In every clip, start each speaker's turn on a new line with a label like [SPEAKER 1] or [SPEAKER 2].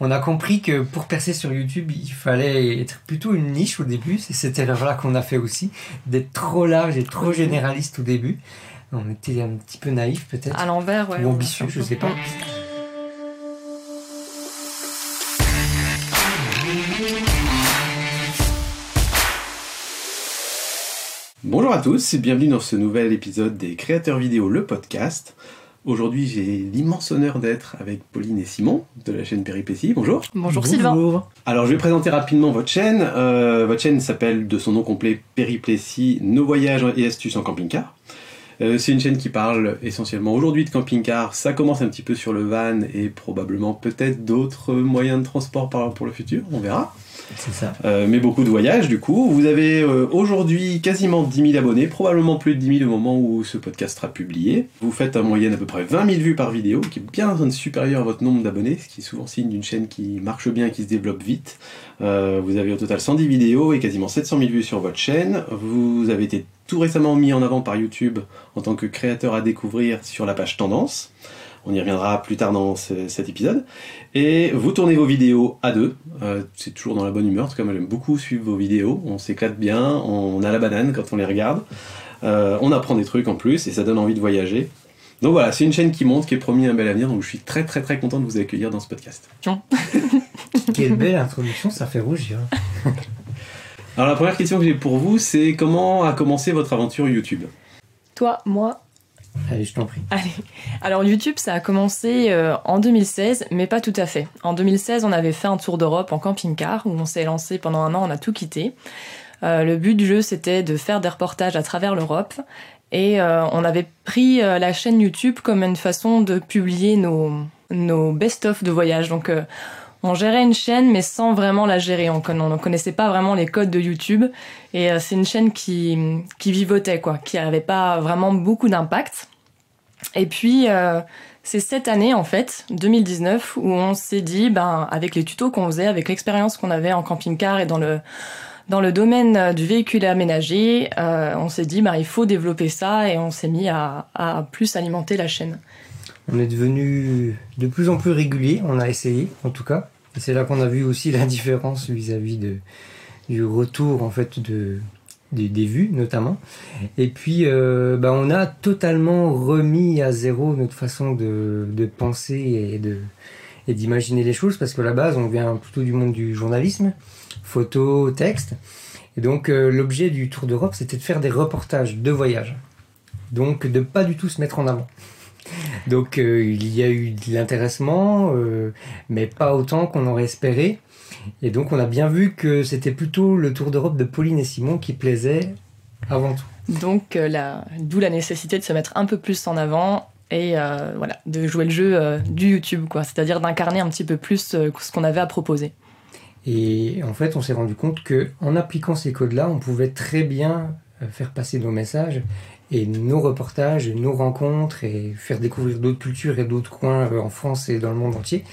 [SPEAKER 1] on a compris que pour percer sur YouTube, il fallait être plutôt une niche au début. C'est cette erreur-là qu'on a fait aussi, d'être trop large et trop généraliste au début. On était un petit peu naïf peut-être.
[SPEAKER 2] À l'envers, ouais.
[SPEAKER 1] Ou ambitieux, je sais pas.
[SPEAKER 3] Bonjour à tous et bienvenue dans ce nouvel épisode des Créateurs Vidéo, le podcast. Aujourd'hui, j'ai l'immense honneur d'être avec Pauline et Simon de la chaîne Péripétie. Bonjour.
[SPEAKER 2] Bonjour, Sylvain.
[SPEAKER 3] Alors, je vais présenter rapidement votre chaîne. Euh, votre chaîne s'appelle de son nom complet Périplétie, nos voyages et astuces en camping-car. Euh, c'est une chaîne qui parle essentiellement aujourd'hui de camping-car. Ça commence un petit peu sur le van et probablement peut-être d'autres moyens de transport pour le futur. On verra. Euh, mais beaucoup de voyages du coup. Vous avez euh, aujourd'hui quasiment 10 000 abonnés, probablement plus de 10 000 au moment où ce podcast sera publié. Vous faites en moyenne à peu près 20 000 vues par vidéo, qui est bien supérieur à votre nombre d'abonnés, ce qui est souvent signe d'une chaîne qui marche bien, qui se développe vite. Euh, vous avez au total 110 vidéos et quasiment 700 000 vues sur votre chaîne. Vous avez été tout récemment mis en avant par YouTube en tant que créateur à découvrir sur la page Tendance. On y reviendra plus tard dans cet épisode. Et vous tournez vos vidéos à deux. Euh, c'est toujours dans la bonne humeur. En tout cas, moi j'aime beaucoup suivre vos vidéos. On s'éclate bien. On a la banane quand on les regarde. Euh, on apprend des trucs en plus et ça donne envie de voyager. Donc voilà, c'est une chaîne qui monte, qui est promis un bel avenir. Donc je suis très très très content de vous accueillir dans ce podcast.
[SPEAKER 1] Quelle belle introduction, ça fait rougir.
[SPEAKER 3] Alors la première question que j'ai pour vous, c'est comment a commencé votre aventure YouTube?
[SPEAKER 2] Toi, moi,
[SPEAKER 1] Allez, je t'en prie.
[SPEAKER 2] Allez. Alors YouTube, ça a commencé euh, en 2016, mais pas tout à fait. En 2016, on avait fait un tour d'Europe en camping-car, où on s'est lancé pendant un an, on a tout quitté. Euh, le but du jeu, c'était de faire des reportages à travers l'Europe. Et euh, on avait pris la chaîne YouTube comme une façon de publier nos, nos best-of de voyage. Donc on gérait une chaîne mais sans vraiment la gérer. On ne connaissait pas vraiment les codes de YouTube et euh, c'est une chaîne qui, qui vivotait quoi, qui n'avait pas vraiment beaucoup d'impact. Et puis euh, c'est cette année en fait, 2019, où on s'est dit, ben avec les tutos qu'on faisait, avec l'expérience qu'on avait en camping-car et dans le dans le domaine euh, du véhicule aménagé, on s'est dit, ben, il faut développer ça et on s'est mis à, à plus alimenter la chaîne.
[SPEAKER 1] On est devenu de plus en plus régulier, on a essayé en tout cas. C'est là qu'on a vu aussi la différence vis-à-vis de, du retour en fait de, des, vues notamment. Et puis euh, bah, on a totalement remis à zéro notre façon de, de penser et de et d'imaginer les choses parce que la base on vient plutôt du monde du journalisme, photo, texte. Et donc euh, l'objet du Tour d'Europe c'était de faire des reportages de voyage. Donc de pas du tout se mettre en avant. Donc euh, il y a eu de l'intéressement, euh, mais pas autant qu'on aurait espéré. Et donc on a bien vu que c'était plutôt le Tour d'Europe de Pauline et Simon qui plaisait avant tout.
[SPEAKER 2] Donc euh, d'où la nécessité de se mettre un peu plus en avant et voilà, de jouer le jeu du YouTube, quoi. C'est-à-dire d'incarner un petit peu plus ce qu'on avait à proposer.
[SPEAKER 1] Et en fait, on s'est rendu compte que en appliquant ces codes-là, on pouvait très bien faire passer nos messages et nos reportages, nos rencontres et faire découvrir d'autres cultures et d'autres coins euh, en France et dans le monde entier.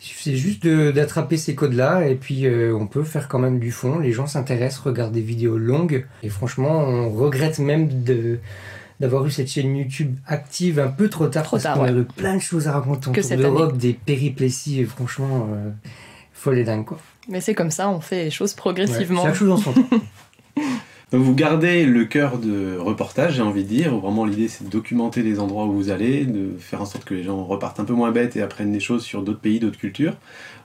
[SPEAKER 1] Il suffit juste d'attraper ces codes-là et puis euh, on peut faire quand même du fond. Les gens s'intéressent, regardent des vidéos longues et franchement, on regrette même de d'avoir eu cette chaîne YouTube active un peu trop tard
[SPEAKER 2] trop
[SPEAKER 1] parce qu'on a eu plein de choses à raconter autour d'Europe, des péripléties et franchement, euh, folle et dingue quoi.
[SPEAKER 2] Mais c'est comme ça, on fait les choses progressivement.
[SPEAKER 1] chaque chose en son temps.
[SPEAKER 3] Donc vous gardez le cœur de reportage, j'ai envie de dire. Vraiment, l'idée c'est de documenter les endroits où vous allez, de faire en sorte que les gens repartent un peu moins bêtes et apprennent des choses sur d'autres pays, d'autres cultures.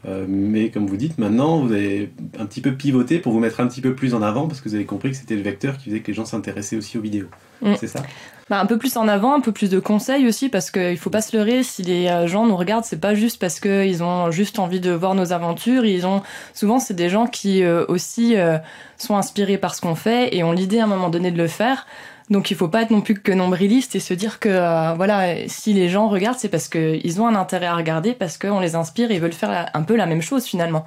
[SPEAKER 3] Euh, mais comme vous dites, maintenant vous avez un petit peu pivoté pour vous mettre un petit peu plus en avant parce que vous avez compris que c'était le vecteur qui faisait que les gens s'intéressaient aussi aux vidéos. Mm. C'est ça?
[SPEAKER 2] Bah, Un peu plus en avant, un peu plus de conseils aussi parce qu'il faut pas se leurrer. Si les euh, gens nous regardent, c'est pas juste parce qu'ils ont juste envie de voir nos aventures. Ils ont souvent c'est des gens qui euh, aussi sont inspirés par ce qu'on fait et ont l'idée à un moment donné de le faire. Donc il faut pas être non plus que nombriliste et se dire que euh, voilà si les gens regardent c'est parce qu'ils ont un intérêt à regarder parce qu'on les inspire et veulent faire un peu la même chose finalement.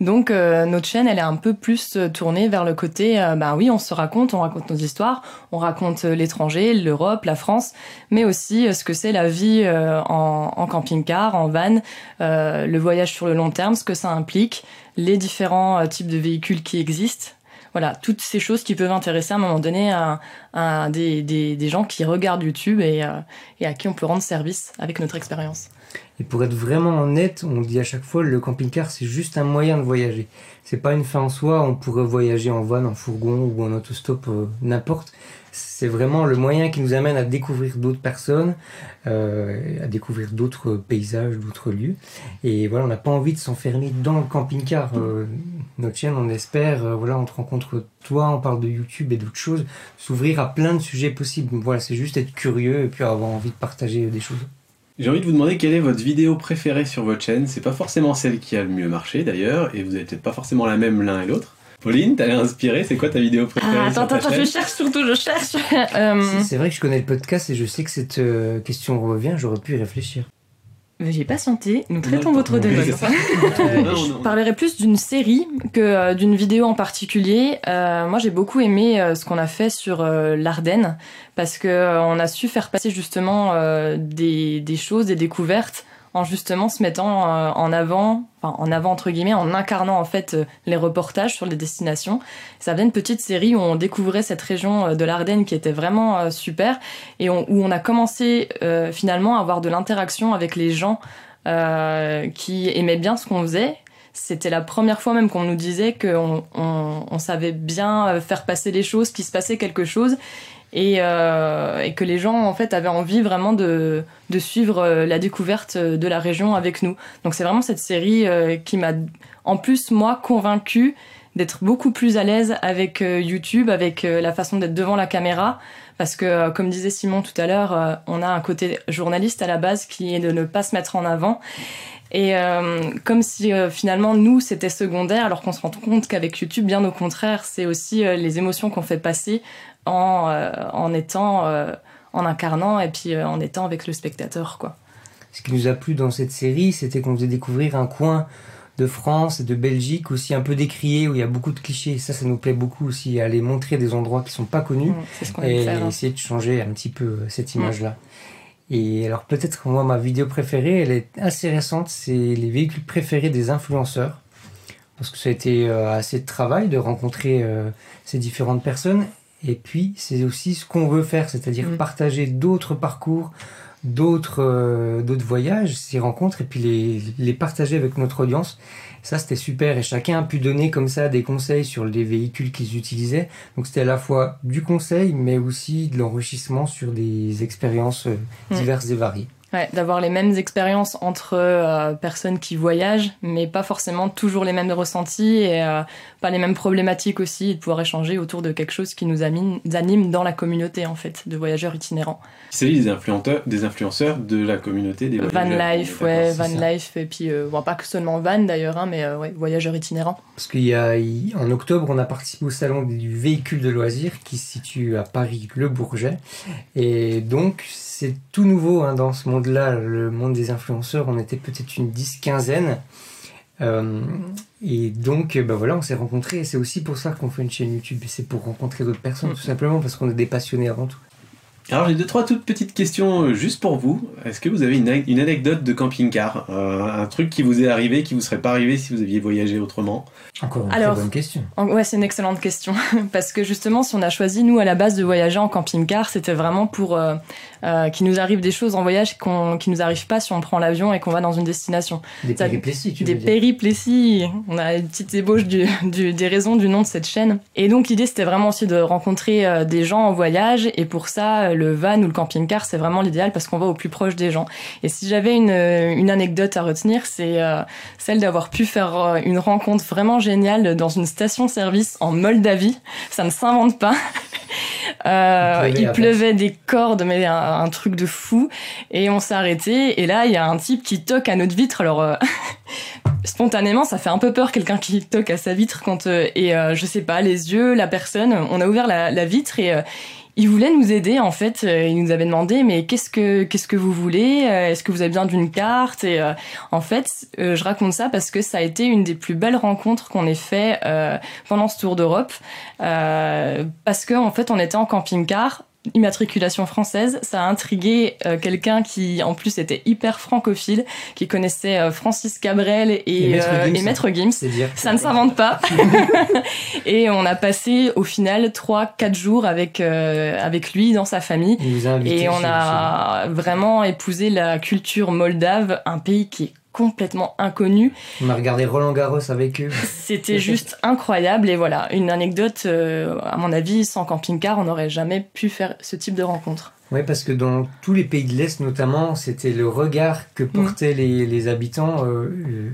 [SPEAKER 2] Donc euh, notre chaîne elle est un peu plus euh, tournée vers le côté ben oui on se raconte on raconte nos histoires on raconte l'étranger l'Europe la France mais aussi ce que c'est la vie en camping-car en van le voyage sur le long terme ce que ça implique les différents types de véhicules qui existent voilà, toutes ces choses qui peuvent intéresser à un moment donné à, des, gens qui regardent YouTube et, euh, et, à qui on peut rendre service avec notre expérience.
[SPEAKER 1] Et pour être vraiment honnête, on dit à chaque fois le camping-car c'est juste un moyen de voyager. C'est pas une fin en soi, on pourrait voyager en van, en fourgon ou en autostop, euh, n'importe. C'est vraiment le moyen qui nous amène à découvrir d'autres personnes, euh, à découvrir d'autres paysages, d'autres lieux. Et voilà, on n'a pas envie de s'enfermer dans le camping-car. Euh, notre chaîne, on espère, euh, voilà, on te rencontre toi, on parle de YouTube et d'autres choses, s'ouvrir à plein de sujets possibles. Voilà, c'est juste être curieux et puis avoir envie de partager des choses.
[SPEAKER 3] J'ai envie de vous demander quelle est votre vidéo préférée sur votre chaîne. C'est pas forcément celle qui a le mieux marché d'ailleurs, et vous avez peut-être pas forcément la même l'un et l'autre. Pauline, t'as l'air inspirée, c'est quoi ta vidéo préférée
[SPEAKER 2] Ah,
[SPEAKER 3] sur
[SPEAKER 2] attends,
[SPEAKER 3] ta
[SPEAKER 2] attends, je cherche surtout, je cherche. Euh,
[SPEAKER 1] C'est vrai que je connais le podcast et je sais que cette euh, question revient, j'aurais pu y réfléchir.
[SPEAKER 2] J'ai patienté, nous traitons votre demande. Euh, je parlerai plus d'une série que euh, d'une vidéo en particulier. Euh, moi, j'ai beaucoup aimé euh, ce qu'on a fait sur euh, l'Ardenne parce que euh, on a su faire passer justement euh, des, des choses, des découvertes en justement se mettant euh, en avant, en avant entre guillemets, en incarnant en fait euh, les reportages sur les destinations. Ça faisait une petite série où on découvrait cette région euh, de l'Ardenne qui était vraiment super et où on a commencé finalement à avoir de l'interaction avec les gens qui aimaient bien ce qu'on faisait. C'était la première fois même qu'on nous disait qu'on on, on savait bien faire passer les choses, qu'il se passait quelque chose, et, euh, et que les gens en fait avaient envie vraiment de, de suivre euh, la découverte de la région avec nous. Donc c'est vraiment cette série euh, qui m'a, en plus moi, convaincue d'être beaucoup plus à l'aise avec euh, YouTube, avec euh, la façon d'être devant la caméra, parce que euh, comme disait Simon tout à l'heure, euh, on a un côté journaliste à la base qui est de ne pas se mettre en avant. Et euh, comme si euh, finalement nous c'était secondaire, alors qu'on se rend compte qu'avec YouTube, bien au contraire, c'est aussi euh, les émotions qu'on fait passer en, euh, en étant, euh, en incarnant et puis euh, en étant avec le spectateur, quoi.
[SPEAKER 1] Ce qui nous a plu dans cette série, c'était qu'on faisait découvrir un coin de France et de Belgique aussi un peu décrié, où il y a beaucoup de clichés. Ça, ça nous plaît beaucoup aussi, aller montrer des endroits qui sont pas connus.
[SPEAKER 2] Mm, C'est ce
[SPEAKER 1] et
[SPEAKER 2] faire. hein.
[SPEAKER 1] essayer de changer un petit peu cette
[SPEAKER 2] Mm.
[SPEAKER 1] image-là. Et alors peut-être que moi, ma vidéo préférée, elle est assez récente, c'est les véhicules préférés des influenceurs. Parce que ça a été assez de travail de rencontrer ces différentes personnes. Et puis, c'est aussi ce qu'on veut faire, c'est-à-dire
[SPEAKER 2] Mm.
[SPEAKER 1] partager d'autres parcours, d'autres euh, d'autres voyages, ces rencontres, et puis les, les partager avec notre audience. Ça, c'était super. Et chacun a pu donner comme ça des conseils sur les véhicules qu'ils utilisaient. Donc, c'était à la fois du conseil, mais aussi de l'enrichissement sur des expériences euh,
[SPEAKER 2] Mm.
[SPEAKER 1] diverses et variées.
[SPEAKER 2] Ouais, d'avoir les mêmes expériences entre euh, personnes qui voyagent, mais pas forcément toujours les mêmes ressentis et euh, pas les mêmes problématiques aussi, et de pouvoir échanger autour de quelque chose qui nous anime, anime dans la communauté en fait, de voyageurs itinérants.
[SPEAKER 3] C'est des influenceurs, des influenceurs de la communauté des
[SPEAKER 2] Van
[SPEAKER 3] voyageurs.
[SPEAKER 2] life,
[SPEAKER 3] On est
[SPEAKER 2] ouais, van
[SPEAKER 1] ça.
[SPEAKER 2] life, et puis euh, bon, pas que seulement van d'ailleurs, hein, mais euh, ouais, voyageurs itinérants.
[SPEAKER 1] Parce qu'il y a, en octobre, on a participé au salon du véhicule de loisirs qui se situe à Paris, le Bourget. Et donc, c'est tout nouveau hein, dans ce monde-là, le monde des influenceurs. On était peut-être une dix-quinzaine. Euh, et donc, ben voilà, on s'est rencontrés. Et c'est aussi pour ça qu'on fait une chaîne YouTube. C'est pour rencontrer d'autres personnes,
[SPEAKER 2] Mm.
[SPEAKER 1] tout simplement parce qu'on est des passionnés avant tout.
[SPEAKER 3] Alors j'ai deux trois toutes petites questions euh, juste pour vous. Est-ce que vous avez une, une anecdote de camping-car, Euh, un truc qui vous est arrivé, qui vous serait pas arrivé si vous aviez voyagé autrement?
[SPEAKER 1] Encore une
[SPEAKER 2] Alors,
[SPEAKER 1] très bonne question.
[SPEAKER 2] En- Ouais, c'est une excellente question. Parce que justement, si on a choisi, nous, à la base, de voyager en camping-car, c'était vraiment pour euh, qu'il nous arrive des choses en voyage qu'on, qui nous arrivent pas si on prend l'avion et qu'on va dans une destination.
[SPEAKER 1] Des péripéties, tu
[SPEAKER 2] des
[SPEAKER 1] veux dire.
[SPEAKER 2] péripléties. On a une petite ébauche du, du- des raisons du nom de cette chaîne. Et donc, l'idée, c'était vraiment aussi de rencontrer euh, des gens en voyage. Et pour ça, euh, le van ou le camping-car, c'est vraiment l'idéal parce qu'on va au plus proche des gens. Et si j'avais une, euh, une anecdote à retenir, c'est euh, celle d'avoir pu faire une rencontre vraiment géniale dans une station-service en Moldavie. Ça ne s'invente pas. Euh,
[SPEAKER 1] Il pleuvait
[SPEAKER 2] il
[SPEAKER 1] à
[SPEAKER 2] pleuvait des cordes, mais un, un truc de fou. Et on s'est arrêté. Et là, il y a un type qui toque à notre vitre. Alors, euh, spontanément, ça fait un peu peur quelqu'un qui toque à sa vitre quand euh, et je sais pas les yeux, la personne. On a ouvert la, la vitre et il voulait nous aider en fait. Euh, Il nous avait demandé mais qu'est-ce que qu'est-ce que vous voulez? Euh, Est-ce que vous avez besoin d'une carte? Et euh, en fait, je raconte ça parce que ça a été une des plus belles rencontres qu'on ait fait pendant ce tour d'Europe. Parce que en fait, on était en camping-car immatriculation française. Ça a intrigué euh, quelqu'un qui, en plus, était hyper francophile, qui connaissait euh, Francis Cabrel et,
[SPEAKER 1] Et Maître
[SPEAKER 2] euh,
[SPEAKER 1] Gims.
[SPEAKER 2] et Maître Gims. Ça ne s'invente pas. et on a passé au final 3-4 jours avec, euh, avec lui dans sa famille. Et on a vraiment épousé la culture moldave, un pays qui est complètement inconnu.
[SPEAKER 1] On a regardé Roland Garros avec eux.
[SPEAKER 2] C'était juste incroyable. Et voilà, une anecdote, euh, à mon avis, sans camping-car, on n'aurait jamais pu faire ce type de rencontre.
[SPEAKER 1] Oui, parce que dans tous les pays de l'Est, notamment, c'était le regard que portaient les, les habitants euh, euh,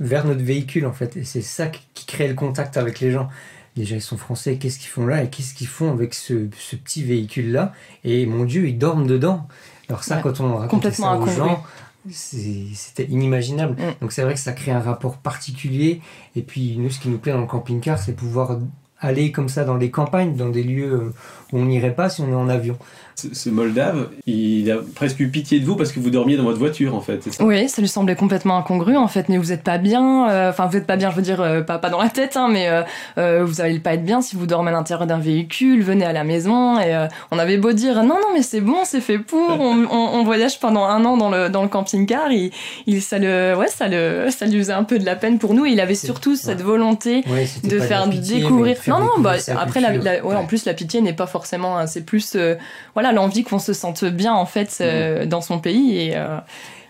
[SPEAKER 1] vers notre véhicule, en fait. Et c'est ça qui crée le contact avec les gens. Déjà, ils sont français, qu'est-ce qu'ils font là et qu'est-ce qu'ils font avec ce, ce petit véhicule-là? Et mon Dieu, ils dorment dedans. Alors ça,
[SPEAKER 2] Ouais.
[SPEAKER 1] quand on raconte ça aux gens, c'était inimaginable.
[SPEAKER 2] Mm.
[SPEAKER 1] Donc c'est vrai que ça crée un rapport particulier. Et puis nous, ce qui nous plaît dans le camping-car, c'est pouvoir aller comme ça dans les campagnes, dans des lieux euh, où on n'irait pas si on est en avion.
[SPEAKER 3] Ce, ce Moldave, il a presque eu pitié de vous parce que vous dormiez dans votre voiture en fait, ça?
[SPEAKER 2] Oui, ça lui semblait complètement incongru en fait, mais vous êtes pas bien, euh, enfin vous êtes pas bien, je veux dire, euh, pas, pas dans la tête, hein, mais euh, euh, vous allez pas être bien si vous dormez à l'intérieur d'un véhicule, venez à la maison, et euh, on avait beau dire non, non, mais c'est bon, c'est fait pour, on, on- on voyage pendant un an dans le, dans le camping-car, il, il, ça, le, ouais, ça, le, ça lui faisait un peu de la peine pour nous, et il avait surtout cette volonté
[SPEAKER 1] Ouais,
[SPEAKER 2] de faire
[SPEAKER 1] pitié,
[SPEAKER 2] découvrir.
[SPEAKER 1] de faire
[SPEAKER 2] non, non,
[SPEAKER 1] découvrir
[SPEAKER 2] bah, après, la,
[SPEAKER 1] culture.
[SPEAKER 2] la- ouais, en plus, la pitié n'est pas forcément. hein, c'est plus, euh, voilà, l'envie qu'on se sente bien, en fait, euh, dans son pays. Et, euh,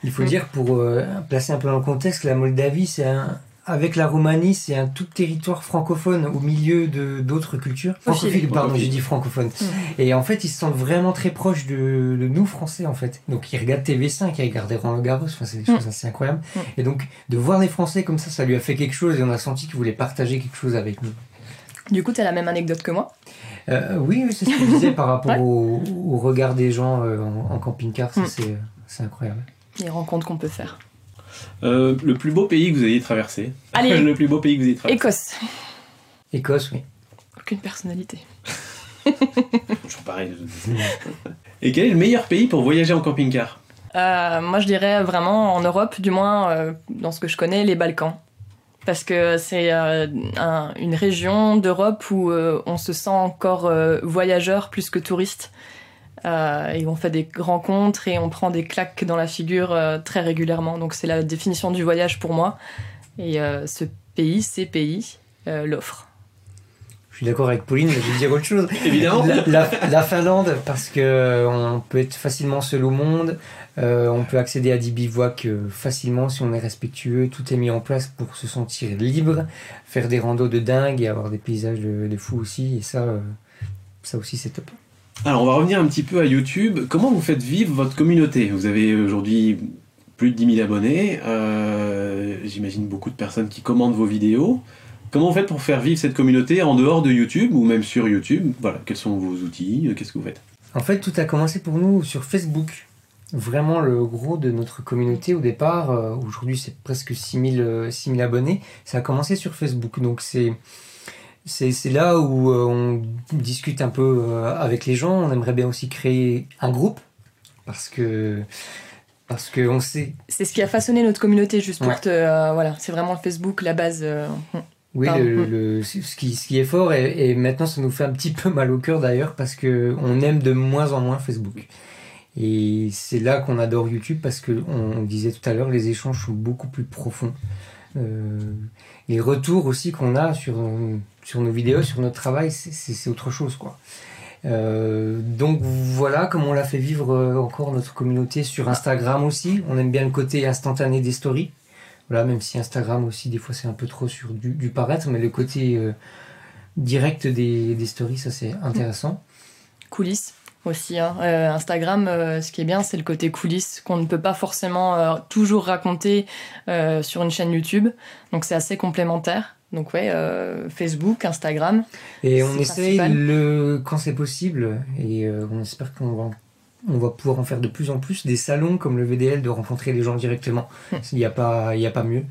[SPEAKER 1] Il faut
[SPEAKER 2] Mm.
[SPEAKER 1] dire, pour euh, placer un peu dans le contexte, la Moldavie, c'est un, avec la Roumanie, c'est un tout territoire francophone au milieu de d'autres cultures.
[SPEAKER 2] Francophile.
[SPEAKER 1] Pardon, j'ai dit francophone.
[SPEAKER 2] Mm.
[SPEAKER 1] Et en fait, ils se sentent vraiment très proches de, de nous, Français, en fait. Donc, ils regardent TV5, ils regardent Roland Garros, enfin, c'est des
[SPEAKER 2] Mm.
[SPEAKER 1] choses assez incroyables.
[SPEAKER 2] Mm.
[SPEAKER 1] Et donc, de voir les Français comme ça, ça lui a fait quelque chose et on a senti qu'il voulait partager quelque chose avec nous.
[SPEAKER 2] Du coup, t'as la même anecdote que moi.
[SPEAKER 1] Euh, oui, c'est ce que je disais par rapport
[SPEAKER 2] Ouais.
[SPEAKER 1] au, au regard des gens euh, en, en camping-car, ça,
[SPEAKER 2] Mm.
[SPEAKER 1] c'est c'est incroyable.
[SPEAKER 2] Les rencontres qu'on peut faire.
[SPEAKER 3] Euh, Le plus beau pays que vous ayez traversé
[SPEAKER 2] Allez.
[SPEAKER 3] Le plus beau pays que vous ayez traversé
[SPEAKER 2] Écosse.
[SPEAKER 1] Écosse, oui.
[SPEAKER 2] Aucune personnalité.
[SPEAKER 3] Toujours pareil. Et quel est le meilleur pays pour voyager en camping-car?
[SPEAKER 2] Euh, moi, je dirais vraiment en Europe, du moins euh, dans ce que je connais, les Balkans. Parce que c'est euh, un- une région d'Europe où euh, on se sent encore euh, voyageur plus que touriste. Euh, et on fait des rencontres et on prend des claques dans la figure euh, très régulièrement. Donc c'est la définition du voyage pour moi. Et euh, ce pays, ces pays, euh, l'offrent.
[SPEAKER 1] Je suis d'accord avec Pauline, mais je vais dire autre chose.
[SPEAKER 3] Évidemment.
[SPEAKER 1] La, la- la Finlande, parce que euh, on peut être facilement seul au monde, euh, on peut accéder à des bivouacs euh, facilement si on est respectueux, tout est mis en place pour se sentir libre, faire des randos de dingue et avoir des paysages de, de fou aussi, et ça, euh, ça aussi c'est top.
[SPEAKER 3] Alors, on va revenir un petit peu à YouTube. Comment vous faites vivre votre communauté? Vous avez aujourd'hui plus de 10 000 abonnés. euh, J'imagine beaucoup de personnes qui commandent vos vidéos. Comment vous faites pour faire vivre cette communauté en dehors de YouTube ou même sur YouTube? Voilà, quels sont vos outils? Qu'est-ce que vous faites?
[SPEAKER 1] En fait, tout a commencé pour nous sur Facebook. Vraiment, le gros de notre communauté au départ, euh, aujourd'hui c'est presque 6000 euh, 6000 abonnés, ça a commencé sur Facebook. Donc c'est c'est là où euh, on discute un peu euh, avec les gens. On aimerait bien aussi créer un groupe parce que parce que on sait.
[SPEAKER 2] C'est ce qui a façonné notre communauté, juste pour
[SPEAKER 1] Ouais.
[SPEAKER 2] te. euh, voilà, c'est vraiment le Facebook, la base. euh,
[SPEAKER 1] Oui, le- ce, qui, ce qui est fort et, et maintenant ça nous fait un petit peu mal au cœur d'ailleurs parce que on aime de moins en moins Facebook. Et c'est là qu'on adore YouTube parce que on, disait tout à l'heure, les échanges sont beaucoup plus profonds. Euh, les retours aussi qu'on a sur, sur nos vidéos, sur notre travail, c'est autre chose quoi. Euh, donc voilà comment on l'a fait vivre euh, encore notre communauté sur Instagram aussi. On aime bien le côté instantané des stories. Voilà, même si Instagram aussi, des fois, c'est un peu trop sur du, du paraître, mais le côté euh, direct des, des stories, ça c'est intéressant.
[SPEAKER 2] coulisses aussi. hein. Euh, Instagram, euh, ce qui est bien, c'est le côté coulisses qu'on ne peut pas forcément euh, toujours raconter sur une chaîne YouTube. Donc c'est assez complémentaire. Donc ouais, Facebook, Instagram.
[SPEAKER 1] Et on essaye le, quand c'est possible, et on espère qu'on va, on va pouvoir en faire de plus en plus, des salons comme le VDL, de rencontrer les gens directement.
[SPEAKER 2] Hmm.
[SPEAKER 1] Il n'y a, pas- il y a pas mieux.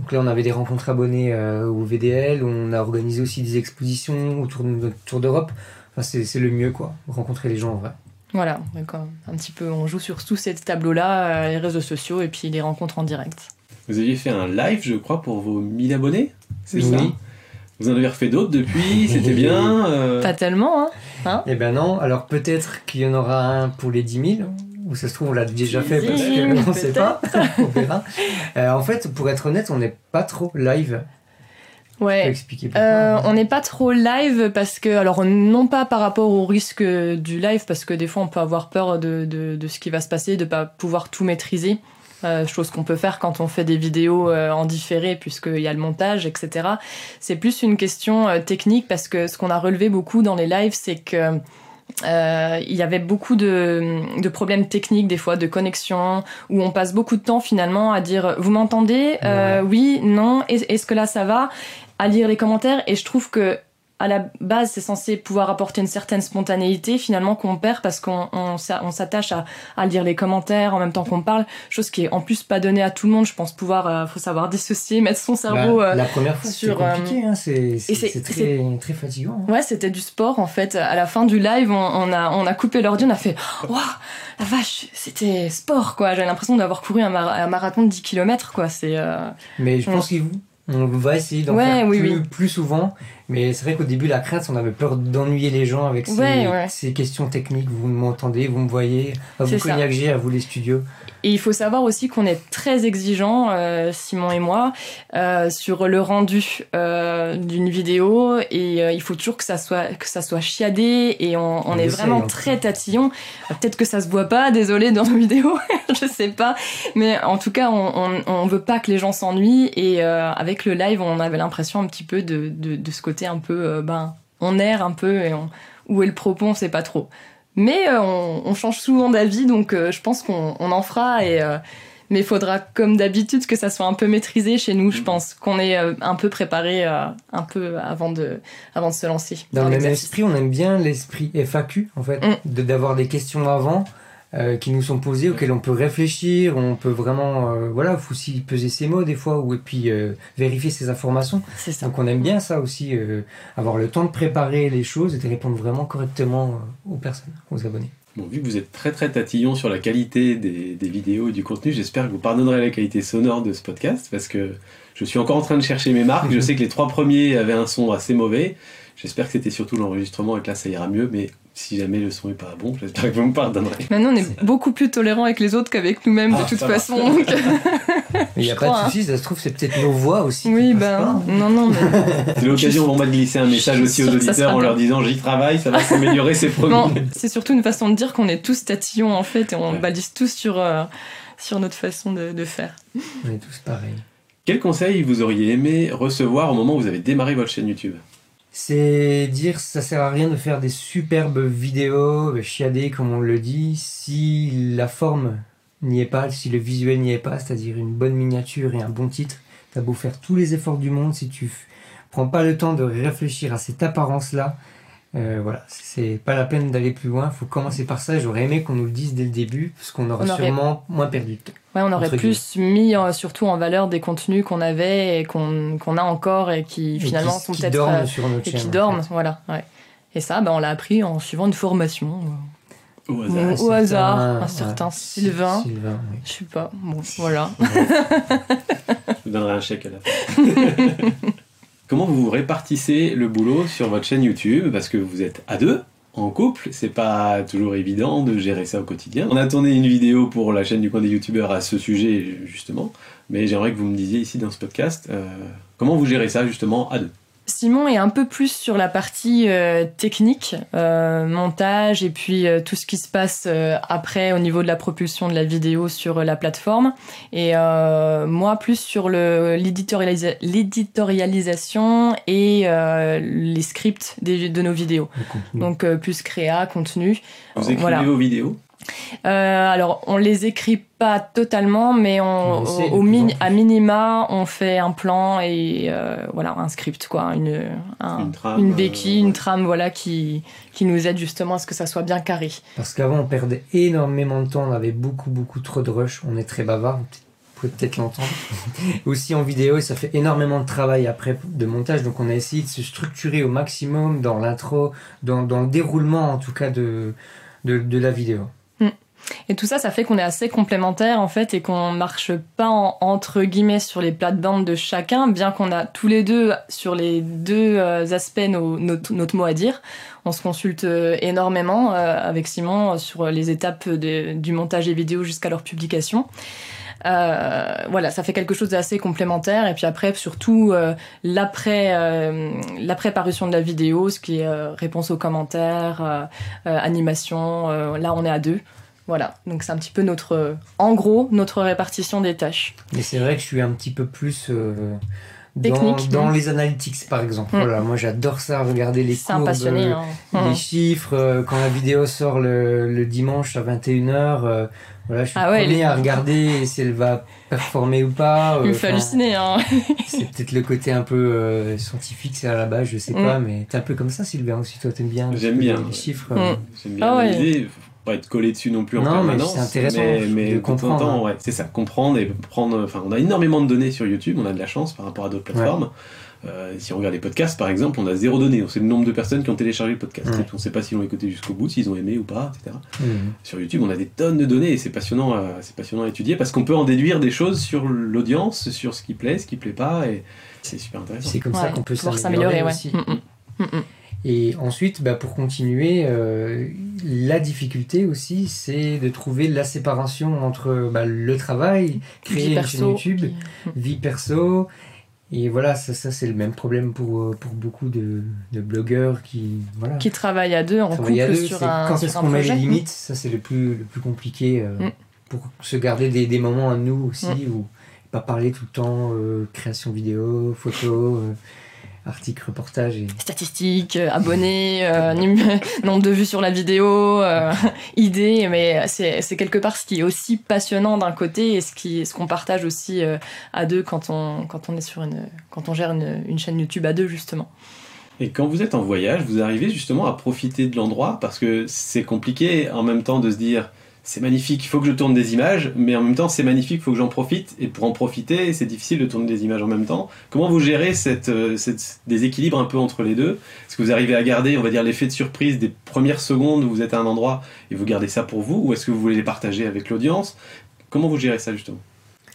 [SPEAKER 1] Donc là, on avait des rencontres abonnées euh, au VDL, on a organisé aussi des expositions autour de notre tour d'Europe. Enfin, c'est c'est le mieux, quoi, rencontrer les gens en vrai.
[SPEAKER 2] Voilà, euh, un petit peu, on joue sur tous ces tableaux-là, euh, les réseaux sociaux et puis les rencontres en direct.
[SPEAKER 3] Vous aviez fait un live, je crois, pour vos 1000 abonnés C'est
[SPEAKER 1] Oui.
[SPEAKER 3] ça Vous en avez refait d'autres depuis C'était bien euh,
[SPEAKER 2] Pas tellement, hein, hein
[SPEAKER 1] Eh ben non, alors peut-être qu'il y en aura un pour les 10 000, ou ça se trouve on l'a déjà fait parce
[SPEAKER 2] J'imagine,
[SPEAKER 1] qu'on ne sait pas, on verra. Euh, en fait, pour être honnête, on n'est pas trop live.
[SPEAKER 2] Ouais.
[SPEAKER 1] expliquer.
[SPEAKER 2] Euh, on n'est pas trop live parce que, alors non pas par rapport au risque du live, parce que des fois on peut avoir peur de, de, de ce qui va se passer, de pas pouvoir tout maîtriser, euh, chose qu'on peut faire quand on fait des vidéos euh, en différé puisqu'il y a le montage, etc. C'est plus une question euh, technique parce que ce qu'on a relevé beaucoup dans les lives, c'est que euh, il y avait beaucoup de, de problèmes techniques des fois de connexion où on passe beaucoup de temps finalement à dire vous m'entendez? Euh, oui non est- est-ce que là ça va à lire les commentaires et je trouve que à la base c'est censé pouvoir apporter une certaine spontanéité finalement qu'on perd parce qu'on on, s'a- on s'attache à, à lire les commentaires en même temps qu'on parle chose qui est en plus pas donnée à tout le monde je pense pouvoir euh, faut savoir dissocier mettre son cerveau
[SPEAKER 1] Bah,
[SPEAKER 2] euh,
[SPEAKER 1] la première fois, c'est
[SPEAKER 2] sur,
[SPEAKER 1] compliqué, hein, c'est très, très fatigant. hein.
[SPEAKER 2] Ouais, c'était du sport en fait. À la fin du live, on, on a, on a coupé l'ordi, on a fait Waouh, la vache, c'était sport quoi. J'avais l'impression d'avoir couru un, mar- un marathon de 10 km quoi. C'est. euh,
[SPEAKER 1] Mais je pense qu'on va essayer d'en
[SPEAKER 2] Ouais,
[SPEAKER 1] faire
[SPEAKER 2] oui,
[SPEAKER 1] plus,
[SPEAKER 2] oui.
[SPEAKER 1] plus souvent. Mais c'est vrai qu'au début, la crainte, on avait peur d'ennuyer les gens avec ces,
[SPEAKER 2] Ouais, ouais.
[SPEAKER 1] ces questions techniques. Vous m'entendez, vous me voyez. À vous G, à vous les studios.
[SPEAKER 2] Et il faut savoir aussi qu'on est très exigeant, euh, Simon et moi, euh, sur le rendu euh, d'une vidéo. Et euh, il faut toujours que ça soit que ça soit chiadé. Et on, on
[SPEAKER 1] On
[SPEAKER 2] est vraiment
[SPEAKER 1] en tout
[SPEAKER 2] très tatillon. Euh, Peut-être que ça se voit pas, désolé dans nos vidéos, je sais pas. Mais en tout cas, on, on, on veut pas que les gens s'ennuient. Et euh, avec le live, on avait l'impression un petit peu de, de, de ce côté un peu, euh, ben, on erre un peu et on, où est le propos, on sait pas trop. Mais euh, on, on change souvent d'avis, donc euh, je pense qu'on on en fera. Et, euh, mais il faudra, comme d'habitude, que ça soit un peu maîtrisé chez nous. Je pense qu'on est un peu préparé un peu avant de, avant de se lancer.
[SPEAKER 1] Dans le même esprit, on aime bien l'esprit FAQ, en fait,
[SPEAKER 2] Mm.
[SPEAKER 1] de d'avoir des questions avant euh, qui nous sont posées, auxquelles on peut réfléchir, on peut vraiment, euh, voilà, faut aussi peser ses mots des fois, ou et puis euh, vérifier ses informations.
[SPEAKER 2] C'est ça.
[SPEAKER 1] Donc on aime bien ça aussi, euh, avoir le temps de préparer les choses et de répondre vraiment correctement aux personnes, aux abonnés.
[SPEAKER 3] Bon, vu que vous êtes très très tatillon sur la qualité des, des vidéos et du contenu, j'espère que vous pardonnerez la qualité sonore de ce podcast parce que je suis encore en train de chercher mes marques. Je sais que les trois premiers avaient un son assez mauvais. J'espère que c'était surtout l'enregistrement et que là ça ira mieux, mais si jamais le son est pas bon, j'espère que vous me pardonnerez.
[SPEAKER 2] Maintenant, on est beaucoup plus tolérant avec les autres qu'avec nous-mêmes,
[SPEAKER 3] Ah,
[SPEAKER 2] de toute
[SPEAKER 3] ça va.
[SPEAKER 2] façon. donc-
[SPEAKER 1] Mais il n'y a pas de souci, ça se trouve, c'est peut-être nos voix aussi.
[SPEAKER 2] oui, ben,
[SPEAKER 1] pas.
[SPEAKER 2] non, non, mais
[SPEAKER 3] C'est l'occasion pour moi de glisser un message aussi aux auditeurs en leur disant j'y travaille, ça va s'améliorer, c'est promis.
[SPEAKER 2] non, c'est surtout une façon de dire qu'on est tous tatillons en fait et on
[SPEAKER 3] Ouais.
[SPEAKER 2] balise tous sur, euh, sur notre façon de, de faire.
[SPEAKER 1] On est tous pareils.
[SPEAKER 3] Quel conseil vous auriez aimé recevoir au moment où vous avez démarré votre chaîne YouTube?
[SPEAKER 1] C'est dire ça sert à rien de faire des superbes vidéos euh, chiadées comme on le dit si la forme n'y est pas, si le visuel n'y est pas, c'est-à-dire une bonne miniature et un bon titre. T'as beau faire tous les efforts du monde si tu prends pas le temps de réfléchir à cette apparence-là, euh, voilà, c'est pas la peine d'aller plus loin. Faut commencer par ça. J'aurais aimé qu'on nous le dise dès le début parce qu'on aurait
[SPEAKER 2] On aurait-
[SPEAKER 1] sûrement moins perdu de temps.
[SPEAKER 2] Ouais, on aurait plus mis euh, surtout en valeur des contenus qu'on avait et qu'on qu'on a encore et qui
[SPEAKER 1] Et
[SPEAKER 2] finalement
[SPEAKER 1] qui,
[SPEAKER 2] sont
[SPEAKER 1] qui
[SPEAKER 2] peut-être
[SPEAKER 1] dorment
[SPEAKER 2] euh,
[SPEAKER 1] sur notre
[SPEAKER 2] et
[SPEAKER 1] chaîne.
[SPEAKER 2] qui
[SPEAKER 1] en
[SPEAKER 2] dorment,
[SPEAKER 1] fait.
[SPEAKER 2] voilà. Ouais. Et ça, ben, on l'a appris en suivant une formation.
[SPEAKER 3] Au hasard.
[SPEAKER 2] au hasard, un certain
[SPEAKER 1] ouais,
[SPEAKER 2] Sylvain.
[SPEAKER 1] Sylvain, oui.
[SPEAKER 2] Je sais pas. Bon, voilà.
[SPEAKER 3] Je vous donnerai un chèque à la fin. Comment vous répartissez le boulot sur votre chaîne YouTube? Parce que vous êtes à deux, en couple, c'est pas toujours évident de gérer ça au quotidien. On a tourné une vidéo pour la chaîne du coin des youtubeurs à ce sujet, justement, mais j'aimerais que vous me disiez ici dans ce podcast, euh, comment vous gérez ça justement à deux?
[SPEAKER 2] Simon est un peu plus sur la partie euh, technique, euh, montage et puis euh, tout ce qui se passe euh, après au niveau de la propulsion de la vidéo sur euh, la plateforme. Et euh, moi plus sur l'éditorialisation et euh, les scripts des- de nos vidéos. Donc euh, plus créa, contenu.
[SPEAKER 3] Vous écrivez
[SPEAKER 2] Voilà.
[SPEAKER 3] vos vidéos
[SPEAKER 2] Euh, alors, on les écrit pas totalement, mais on, au, min- à minima, on fait un plan et euh, voilà un script, quoi, une, un-
[SPEAKER 3] Une trame,
[SPEAKER 2] une
[SPEAKER 3] euh,
[SPEAKER 2] béquille,
[SPEAKER 3] ouais.
[SPEAKER 2] une trame, voilà, qui, qui nous aide justement à ce que ça soit bien carré.
[SPEAKER 1] Parce qu'avant, on perdait énormément de temps, on avait beaucoup, beaucoup trop de rush, on est très bavard, vous pouvez peut-être l'entendre. Aussi en vidéo, et ça fait énormément de travail après de montage, donc on a essayé de se structurer au maximum dans l'intro, dans, dans le déroulement en tout cas de, de, de la vidéo.
[SPEAKER 2] Et tout ça, ça fait qu'on est assez complémentaires en fait et qu'on marche pas en- entre guillemets sur les plates-bandes de chacun, bien qu'on a tous les deux sur les deux euh, aspects nos- notre, mot à dire. On se consulte euh, énormément euh, avec Simon sur les étapes du montage des vidéos jusqu'à leur publication. Voilà, ça fait quelque chose d'assez complémentaire. Et puis après, surtout l'après l'après parution de la vidéo, ce qui est réponse aux commentaires, animation. là, on est à deux. Voilà, donc c'est un petit peu notre, euh, en gros, notre répartition des tâches.
[SPEAKER 1] Mais c'est vrai que je suis un petit peu plus euh, dans,
[SPEAKER 2] Technique,
[SPEAKER 1] dans les analytics, par exemple.
[SPEAKER 2] Mm.
[SPEAKER 1] Voilà, moi j'adore ça, regarder les courbes,
[SPEAKER 2] passionné.
[SPEAKER 1] euh,
[SPEAKER 2] hein.
[SPEAKER 1] les
[SPEAKER 2] Mm.
[SPEAKER 1] chiffres. euh, quand la vidéo sort le, le dimanche à 21h, euh, voilà, je suis
[SPEAKER 2] Ah
[SPEAKER 1] le
[SPEAKER 2] ouais,
[SPEAKER 1] premier
[SPEAKER 2] les-
[SPEAKER 1] à regarder si elle va performer ou pas.
[SPEAKER 2] Il me fait halluciner. Hein.
[SPEAKER 1] C'est peut-être le côté un peu euh, scientifique, c'est à la base, je sais
[SPEAKER 2] Mm.
[SPEAKER 1] pas, mais t'es un peu comme ça, Sylvain, aussi, toi, t'aimes bien
[SPEAKER 3] J'aime bien,
[SPEAKER 1] les
[SPEAKER 3] ouais.
[SPEAKER 1] chiffres.
[SPEAKER 3] J'aime bien
[SPEAKER 2] Ah ouais.
[SPEAKER 3] Pas être collé dessus non plus en
[SPEAKER 1] Non, mais
[SPEAKER 3] permanence.
[SPEAKER 1] c'est intéressant
[SPEAKER 3] mais, mais de
[SPEAKER 1] comprendre.
[SPEAKER 3] temps ouais, c'est ça, comprendre et prendre. Enfin, on a énormément de données sur YouTube, on a de la chance par rapport à d'autres plateformes. Euh, si on regarde les podcasts, par exemple, on a zéro donnée. On sait le nombre de personnes qui ont téléchargé le podcast.
[SPEAKER 1] Ouais.
[SPEAKER 3] On ne sait pas s'ils l'ont écouté jusqu'au bout, s'ils ont aimé ou pas, etc.
[SPEAKER 1] mm.
[SPEAKER 3] Sur YouTube, on a des tonnes de données et c'est passionnant, à, c'est passionnant à étudier parce qu'on peut en déduire des choses sur l'audience, sur ce qui plaît, ce qui plaît pas, et c'est super intéressant.
[SPEAKER 1] C'est comme ça qu'on peut s'améliorer
[SPEAKER 2] s'améliorer,
[SPEAKER 1] aussi.
[SPEAKER 2] ouais. Mm. Mm, mm.
[SPEAKER 1] Et ensuite, bah, pour continuer, euh, la difficulté aussi, c'est de trouver la séparation entre bah, le travail, créer une chaîne YouTube,
[SPEAKER 2] puis-
[SPEAKER 1] vie perso. Et voilà, ça, ça c'est le même problème pour, euh, pour beaucoup de, de blogueurs qui. Voilà,
[SPEAKER 2] qui travaille à deux en
[SPEAKER 1] travaillent à
[SPEAKER 2] couple
[SPEAKER 1] deux.
[SPEAKER 2] sur un,
[SPEAKER 1] quand est-ce qu'on met les limites Ça, c'est le plus, le plus compliqué euh,
[SPEAKER 2] Mm.
[SPEAKER 1] pour se garder des, des moments à nous aussi,
[SPEAKER 2] Mm.
[SPEAKER 1] où pas parler tout le temps euh, création vidéo, photo, euh, article, reportage. Et...
[SPEAKER 2] Statistiques, euh, abonnés, euh, nombre de vues sur la vidéo, euh, idées, mais c'est c'est quelque part ce qui est aussi passionnant d'un côté et ce qui ce qu'on partage aussi euh, à deux quand on quand on est sur une quand on gère une, une chaîne YouTube à deux justement.
[SPEAKER 3] Et quand vous êtes en voyage, vous arrivez justement à profiter de l'endroit parce que c'est compliqué en même temps de se dire c'est magnifique, il faut que je tourne des images, mais en même temps c'est magnifique, il faut que j'en profite. Et pour en profiter, c'est difficile de tourner des images en même temps. Comment vous gérez cette, euh, cette déséquilibre un peu entre les deux? Est-ce que vous arrivez à garder, on va dire, l'effet de surprise des premières secondes où vous êtes à un endroit et vous gardez ça pour vous Ou est-ce que vous voulez les partager avec l'audience? Comment vous gérez ça justement?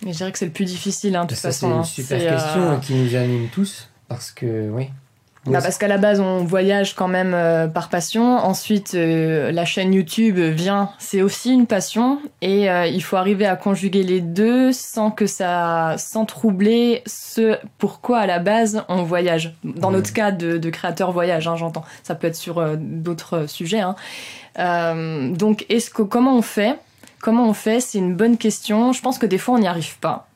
[SPEAKER 2] Mais je dirais que c'est le plus difficile hein, de toute
[SPEAKER 1] Ça, c'est
[SPEAKER 2] façon.
[SPEAKER 1] une
[SPEAKER 2] hein.
[SPEAKER 1] super
[SPEAKER 2] C'est, euh,
[SPEAKER 1] question qui nous anime tous, parce que, oui.
[SPEAKER 2] Bah parce qu'à la base, on voyage quand même euh, par passion. Ensuite, euh, la chaîne YouTube vient, c'est aussi une passion. Et euh, il faut arriver à conjuguer les deux sans que ça, sans troubler ce pourquoi à la base on voyage. Dans
[SPEAKER 1] Ouais.
[SPEAKER 2] notre cas de, de créateur voyage, hein, j'entends. Ça peut être sur euh, d'autres sujets. hein. Euh, donc, est-ce que comment on fait? Comment on fait? C'est une bonne question. Je pense que des fois, on n'y arrive pas.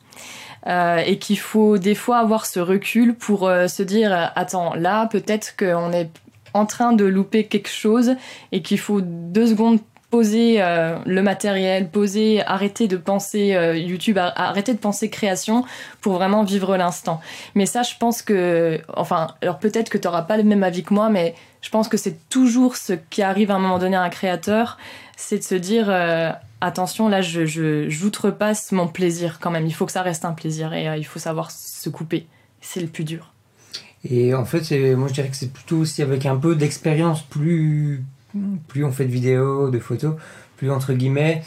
[SPEAKER 2] Euh, et qu'il faut des fois avoir ce recul pour euh, se dire euh, attends là peut-être qu'on est en train de louper quelque chose et qu'il faut deux secondes poser le matériel, poser, arrêter de penser YouTube, ar- arrêter de penser création pour vraiment vivre l'instant. Mais ça, je pense que, enfin, alors peut-être que tu n'auras pas le même avis que moi, mais je pense que c'est toujours ce qui arrive à un moment donné à un créateur, c'est de se dire attention, là, je, j'outrepasse mon plaisir quand même. Il faut que ça reste un plaisir et euh, il faut savoir se couper. C'est le plus dur.
[SPEAKER 1] Et en fait, moi je dirais que c'est plutôt aussi avec un peu d'expérience, plus, plus on fait de vidéos, de photos, plus entre guillemets,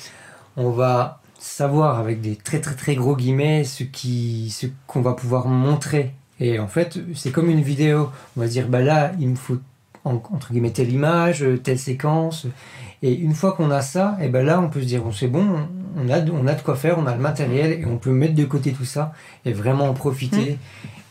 [SPEAKER 1] on va savoir avec des très très très gros guillemets ce qui ce qu'on va pouvoir montrer. Et en fait, c'est comme une vidéo. On va dire, bah là, il me faut en- entre guillemets telle image, telle séquence. Et une fois qu'on a ça, et ben là, on peut se dire, bon, c'est bon, on a, de- on a de quoi faire, on a le matériel et on peut mettre de côté tout ça et vraiment en profiter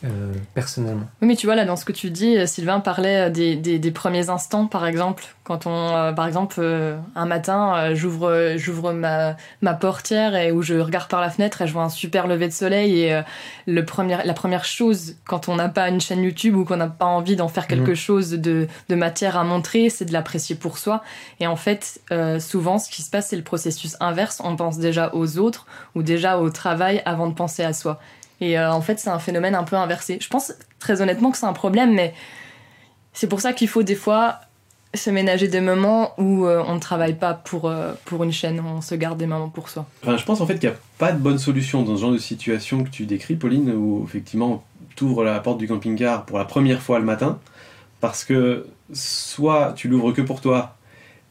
[SPEAKER 1] euh, personnellement.
[SPEAKER 2] Oui, mais tu vois, là, dans ce que tu dis, euh, Sylvain parlait euh, des, des, des premiers instants, par exemple. Quand on, euh, par exemple, euh, un matin, j'ouvre, j'ouvre ma, ma portière et où je regarde par la fenêtre et je vois un super lever de soleil. Et le premier, la première chose, quand on n'a pas une chaîne YouTube ou qu'on n'a pas envie d'en faire quelque chose de, de matière à montrer, c'est de l'apprécier pour soi. Et en fait, souvent, ce qui se passe, c'est le processus inverse. On pense déjà aux autres ou déjà au travail avant de penser à soi. Et euh, en fait, c'est un phénomène un peu inversé. Je pense très honnêtement que c'est un problème, mais c'est pour ça qu'il faut des fois se ménager des moments où euh, on ne travaille pas pour, euh, pour une chaîne, on se garde des moments pour soi.
[SPEAKER 3] Enfin, je pense en fait qu'il n'y a pas de bonne solution dans ce genre de situation que tu décris, Pauline, où effectivement tu ouvres la porte du camping-car pour la première fois le matin, parce que soit tu l'ouvres que pour toi,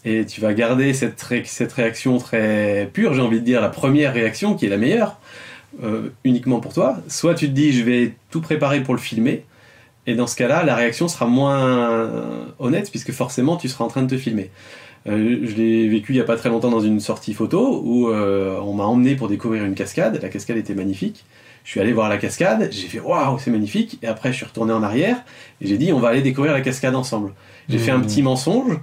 [SPEAKER 3] Et tu vas garder cette, cette réaction très pure, j'ai envie de dire la première réaction qui est la meilleure, euh, uniquement pour toi. Soit tu te dis je vais tout préparer pour le filmer, et dans ce cas-là, la réaction sera moins honnête puisque forcément tu seras en train de te filmer. Euh, je l'ai vécu il n'y a pas très longtemps dans une sortie photo où euh, on m'a emmené pour découvrir une cascade. La cascade était magnifique. Je suis allé voir la cascade, j'ai fait waouh, c'est magnifique. Et après, je suis retourné en arrière et j'ai dit on va aller découvrir la cascade ensemble. J'ai fait un
[SPEAKER 1] Mmh.
[SPEAKER 3] petit mensonge.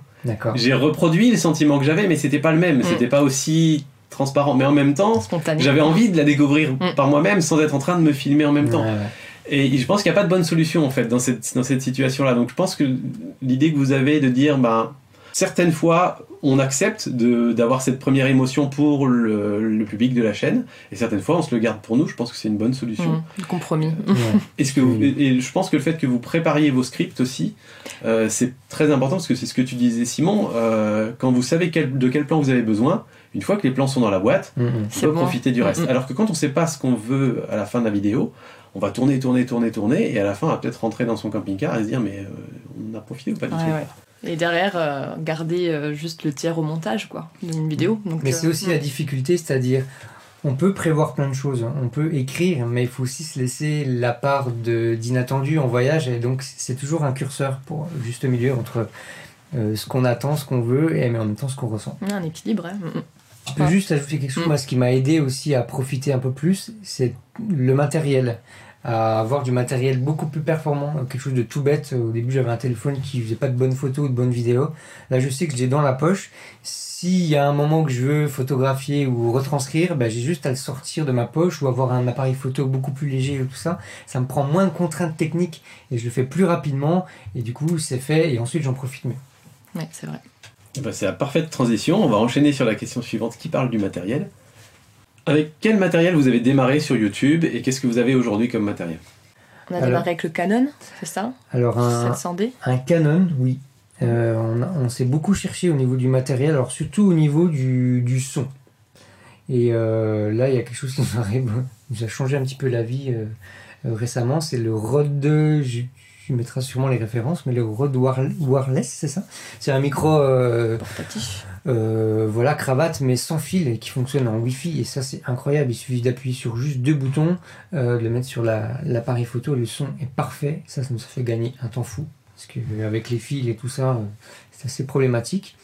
[SPEAKER 3] J'ai reproduit les sentiments que j'avais, mais c'était pas le même.
[SPEAKER 2] Mm.
[SPEAKER 3] C'était pas aussi transparent. Mais en même temps,
[SPEAKER 2] Spontané.
[SPEAKER 3] j'avais envie de la découvrir
[SPEAKER 2] Mm.
[SPEAKER 3] par moi-même sans être en train de me filmer en même temps.
[SPEAKER 1] Ouais, ouais.
[SPEAKER 3] Et je pense qu'il n'y a pas de bonne solution en fait dans cette, dans cette situation-là. Donc je pense que l'idée que vous avez de dire, ben, certaines fois, on accepte de- d'avoir cette première émotion pour le, le public de la chaîne, et certaines fois, on se le garde pour nous. Je pense que c'est une bonne solution.
[SPEAKER 2] Mmh, le compromis.
[SPEAKER 1] Ouais.
[SPEAKER 3] Est-ce que vous-
[SPEAKER 1] Oui.
[SPEAKER 3] et, et je pense que le fait que vous prépariez vos scripts aussi, euh, c'est très important parce que c'est ce que tu disais, Simon. euh, quand vous savez quel- de quel plan vous avez besoin, une fois que les plans sont dans la boîte,
[SPEAKER 1] Mm, mm.
[SPEAKER 3] on
[SPEAKER 2] C'est
[SPEAKER 3] peut
[SPEAKER 2] bon.
[SPEAKER 3] profiter du reste.
[SPEAKER 2] Mm, mm.
[SPEAKER 3] Alors que quand on ne sait pas ce qu'on veut à la fin de la vidéo, on va tourner, tourner, tourner, tourner, et à la fin, on va peut-être rentrer dans son camping-car et se dire, mais euh, on a profité ou pas du
[SPEAKER 2] Ouais,
[SPEAKER 3] tout?
[SPEAKER 2] ouais. Et derrière, euh, garder euh, juste le tiers au montage, quoi, d'une vidéo. Donc,
[SPEAKER 1] Mais
[SPEAKER 2] euh,
[SPEAKER 1] c'est aussi la difficulté, c'est-à-dire on peut prévoir plein de choses, hein. on peut écrire, mais il faut aussi se laisser la part de- d'inattendu en voyage, et donc c'est toujours un curseur pour le juste milieu entre euh, ce qu'on attend, ce qu'on veut, et mais en même temps ce qu'on ressent.
[SPEAKER 2] un équilibre. hein. Mm, mm.
[SPEAKER 1] Je peux juste ajouter quelque chose,
[SPEAKER 2] Mm.
[SPEAKER 1] moi ce qui m'a aidé aussi à profiter un peu plus, c'est le matériel. À avoir du matériel beaucoup plus performant, quelque chose de tout bête. Au début, j'avais un téléphone qui faisait pas de bonnes photos ou de bonnes vidéos. Là, je sais que je l'ai dans la poche. S'il y a un moment que je veux photographier ou retranscrire, ben, j'ai juste à le sortir de ma poche ou avoir un appareil photo beaucoup plus léger et tout ça. Ça me prend moins de contraintes techniques et je le fais plus rapidement. Et du coup, c'est fait et ensuite, j'en profite mieux.
[SPEAKER 2] Ouais, c'est vrai.
[SPEAKER 3] Eh ben, c'est la parfaite transition. On va enchaîner sur la question suivante qui parle du matériel. Avec quel matériel vous avez démarré sur YouTube et qu'est-ce que vous avez aujourd'hui comme matériel?
[SPEAKER 2] On a
[SPEAKER 1] Alors-
[SPEAKER 2] démarré avec le Canon, c'est ça?
[SPEAKER 1] Alors, un,
[SPEAKER 2] 700D
[SPEAKER 1] Un Canon, oui. Euh, on s'est beaucoup cherché au niveau du matériel, alors surtout au niveau du, du son. Et euh, là, il y a quelque chose qui nous a, ré- nous a changé un petit peu la vie euh, récemment. C'est le Rode 2, je, tu mettras sûrement les références, mais le Rode Wire- Wireless, c'est ça? C'est un micro, euh,
[SPEAKER 2] portatif.
[SPEAKER 1] euh, voilà, cravate, mais sans fil et qui fonctionne en Wi-Fi. Et ça, c'est incroyable. Il suffit d'appuyer sur juste deux boutons, euh, de le mettre sur la- l'appareil photo. Le son est parfait. Ça, ça nous a fait gagner un temps fou. Parce qu'avec les fils et tout ça, c'est assez problématique.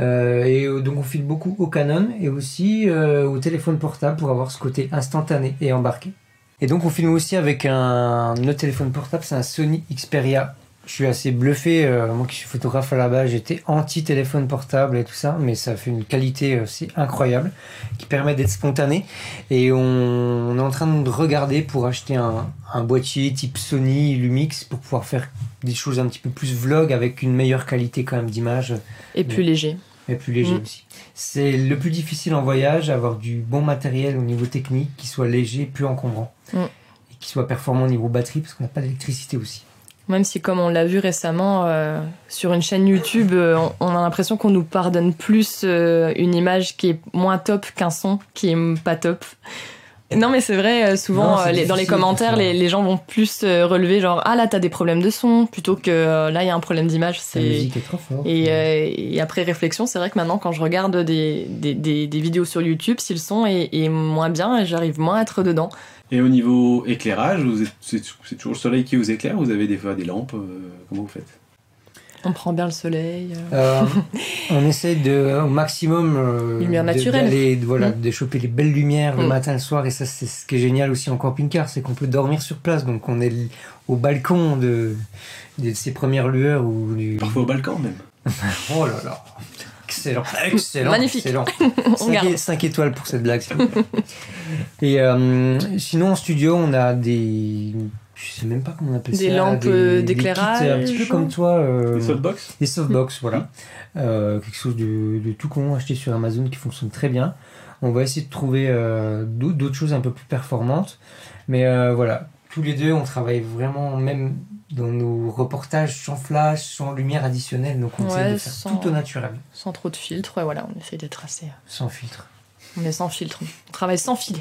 [SPEAKER 1] Euh, et donc, on file beaucoup au Canon et aussi euh, au téléphone portable pour avoir ce côté instantané et embarqué. Et donc, on filme aussi avec un autre téléphone portable, c'est un Sony Xperia je suis assez bluffé. euh, moi qui suis photographe à la base, j'étais anti-téléphone portable et tout ça, mais ça fait une qualité aussi incroyable qui permet d'être spontané. Et on, on est en train de regarder pour acheter un, un boîtier type Sony Lumix pour pouvoir faire des choses un petit peu plus vlog avec une meilleure qualité quand même d'image,
[SPEAKER 2] Et plus léger.
[SPEAKER 1] mais plus léger
[SPEAKER 2] Mm.
[SPEAKER 1] aussi. C'est le plus difficile en voyage, avoir du bon matériel au niveau technique qui soit léger, plus encombrant.
[SPEAKER 2] Mm.
[SPEAKER 1] Et qui soit performant au niveau batterie parce qu'on n'a pas d'électricité aussi.
[SPEAKER 2] Même si, comme on l'a vu récemment euh, sur une chaîne YouTube, euh, on, a l'impression qu'on nous pardonne plus euh, une image qui est moins top qu'un son qui est pas top. Non, mais c'est vrai, euh, souvent,
[SPEAKER 1] Non,
[SPEAKER 2] euh, les- dans les commentaires, les, les gens vont plus euh, relever genre Ah là, t'as des problèmes de son, plutôt que là, il y a un problème d'image.
[SPEAKER 1] La
[SPEAKER 2] C'est...
[SPEAKER 1] musique est trop forte.
[SPEAKER 2] Et, euh, et après réflexion, c'est vrai que maintenant, quand je regarde des, des, des- des vidéos sur YouTube, si le son est, est moins bien, j'arrive moins à être dedans.
[SPEAKER 3] Et au niveau éclairage, vous êtes- c'est c'est toujours le soleil qui vous éclaire Vous avez des fois des lampes euh, Comment vous faites?
[SPEAKER 2] On prend bien le soleil. euh.
[SPEAKER 1] Euh, on essaie de, au maximum euh,
[SPEAKER 2] Lumière
[SPEAKER 1] de-
[SPEAKER 2] naturelle.
[SPEAKER 1] voilà,
[SPEAKER 2] Mm.
[SPEAKER 1] de choper les belles lumières le
[SPEAKER 2] Mm.
[SPEAKER 1] matin, le soir. Et ça, c'est ce qui est génial aussi en camping-car, c'est qu'on peut dormir sur place. Donc on est au balcon de, de ces premières lueurs. Ou du...
[SPEAKER 3] Parfois au balcon même.
[SPEAKER 1] Oh là là Excellent, excellent,
[SPEAKER 2] Magnifique.
[SPEAKER 1] excellent.
[SPEAKER 2] On garde.
[SPEAKER 1] 5, étoiles pour cette blague. Et euh, sinon, en studio, on a des. Je sais même pas comment on appelle
[SPEAKER 2] Des
[SPEAKER 1] ça.
[SPEAKER 2] lampes, euh, d'éclairage,
[SPEAKER 1] Un petit peu comme toi. euh,
[SPEAKER 3] Des softbox
[SPEAKER 1] des softbox, voilà. Euh, quelque chose de, de tout con acheté sur Amazon qui fonctionne très bien. On va essayer de trouver euh, d'au- d'autres choses un peu plus performantes. Mais euh, voilà, tous les deux, on travaille vraiment, même dans nos reportages, sans flash, sans lumière additionnelle. Donc on
[SPEAKER 2] Ouais,
[SPEAKER 1] essaie de faire
[SPEAKER 2] sans-
[SPEAKER 1] tout au naturel,
[SPEAKER 2] Sans trop de filtre, ouais, voilà, on essaie d'être assez.
[SPEAKER 1] sans filtre.
[SPEAKER 2] On est sans filtre. On travaille sans filet.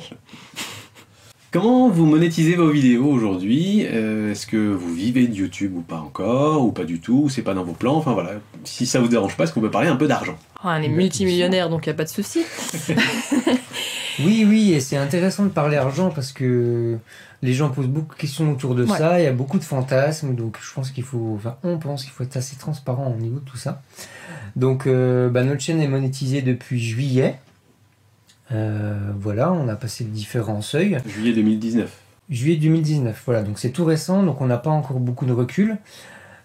[SPEAKER 3] Comment vous monétisez vos vidéos aujourd'hui? Euh, Est-ce que vous vivez de YouTube ou pas encore, ou pas du tout, ou c'est pas dans vos plans? Enfin voilà, si ça vous dérange pas, est-ce qu'on peut parler un peu d'argent?
[SPEAKER 2] Ah, on est multimillionnaire, donc il n'y a pas de souci.
[SPEAKER 1] Oui, oui, et c'est intéressant de parler argent parce que les gens posent beaucoup de questions autour de
[SPEAKER 2] Ouais.
[SPEAKER 1] ça, il y a beaucoup de fantasmes, donc je pense qu'il faut, enfin on pense qu'il faut être assez transparent au niveau de tout ça. Donc euh, bah, notre chaîne est monétisée depuis juillet. Euh, voilà, on a passé différents seuils.
[SPEAKER 3] Juillet 2019.
[SPEAKER 1] Juillet 2019, voilà, donc c'est tout récent, donc on n'a pas encore beaucoup de recul.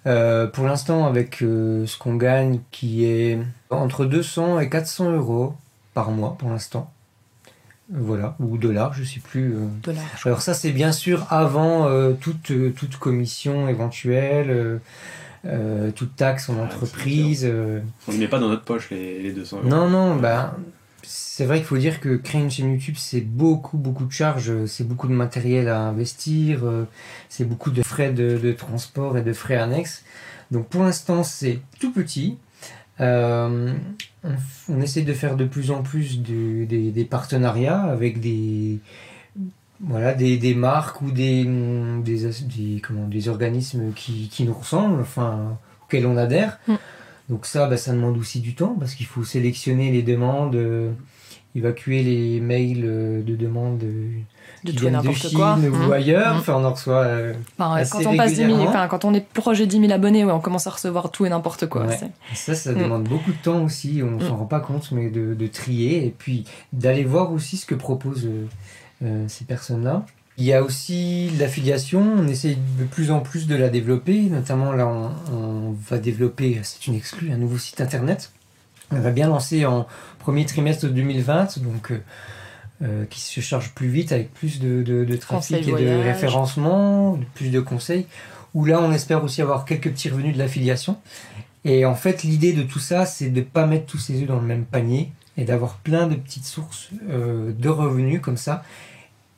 [SPEAKER 1] Euh, pour l'instant, avec euh, ce qu'on gagne, qui est entre 200 et 400 euros par mois pour l'instant. Voilà, ou dollars, je sais plus. euh.
[SPEAKER 2] Dollars.
[SPEAKER 1] Alors ça, c'est bien sûr avant euh, toute, toute commission éventuelle, toute taxe en
[SPEAKER 3] Ah,
[SPEAKER 1] entreprise. euh.
[SPEAKER 3] On ne met pas dans notre poche les, les 200 euros.
[SPEAKER 1] Non, non, bah, c'est vrai qu'il faut dire que créer une chaîne YouTube, c'est beaucoup, beaucoup de charges, c'est beaucoup de matériel à investir, euh, c'est beaucoup de frais de, transport et de frais annexes. Donc pour l'instant, c'est tout petit. Euh, on, essaie de faire de plus en plus de- des, partenariats avec des, marques ou des, organismes qui, qui nous ressemblent, enfin, auxquels on adhère.
[SPEAKER 2] Mm.
[SPEAKER 1] Donc ça, bah, ça demande aussi du temps parce qu'il faut sélectionner les demandes, euh, évacuer les mails euh, de demandes euh,
[SPEAKER 2] De
[SPEAKER 1] qui
[SPEAKER 2] tout et
[SPEAKER 1] viennent de Chine
[SPEAKER 2] quoi.
[SPEAKER 1] ou
[SPEAKER 2] Mhm.
[SPEAKER 1] ailleurs.
[SPEAKER 2] Mhm.
[SPEAKER 1] Enfin, on en reçoit. euh,
[SPEAKER 2] Enfin,
[SPEAKER 1] assez
[SPEAKER 2] quand on passe 10 000,
[SPEAKER 1] régulièrement.
[SPEAKER 2] enfin, quand on est proche de 10 000 abonnés, ouais, on commence à recevoir tout et n'importe quoi.
[SPEAKER 1] Ouais. Ça, ça
[SPEAKER 2] Mm.
[SPEAKER 1] demande beaucoup de temps aussi, on s'en rend pas compte, mais de, de trier et puis d'aller voir aussi ce que proposent ces personnes-là. Il y a aussi l'affiliation, on essaye de plus en plus de la développer, notamment là on, on va développer, c'est une exclue, un nouveau site internet. On va bien lancer en premier trimestre 2020, donc euh, euh, qui se charge plus vite avec plus de, de, de trafic et de référencement, plus de conseils, où là on espère aussi avoir quelques petits revenus de l'affiliation. Et en fait, l'idée de tout ça, c'est de ne pas mettre tous ses œufs dans le même panier et d'avoir plein de petites sources euh, de revenus comme ça.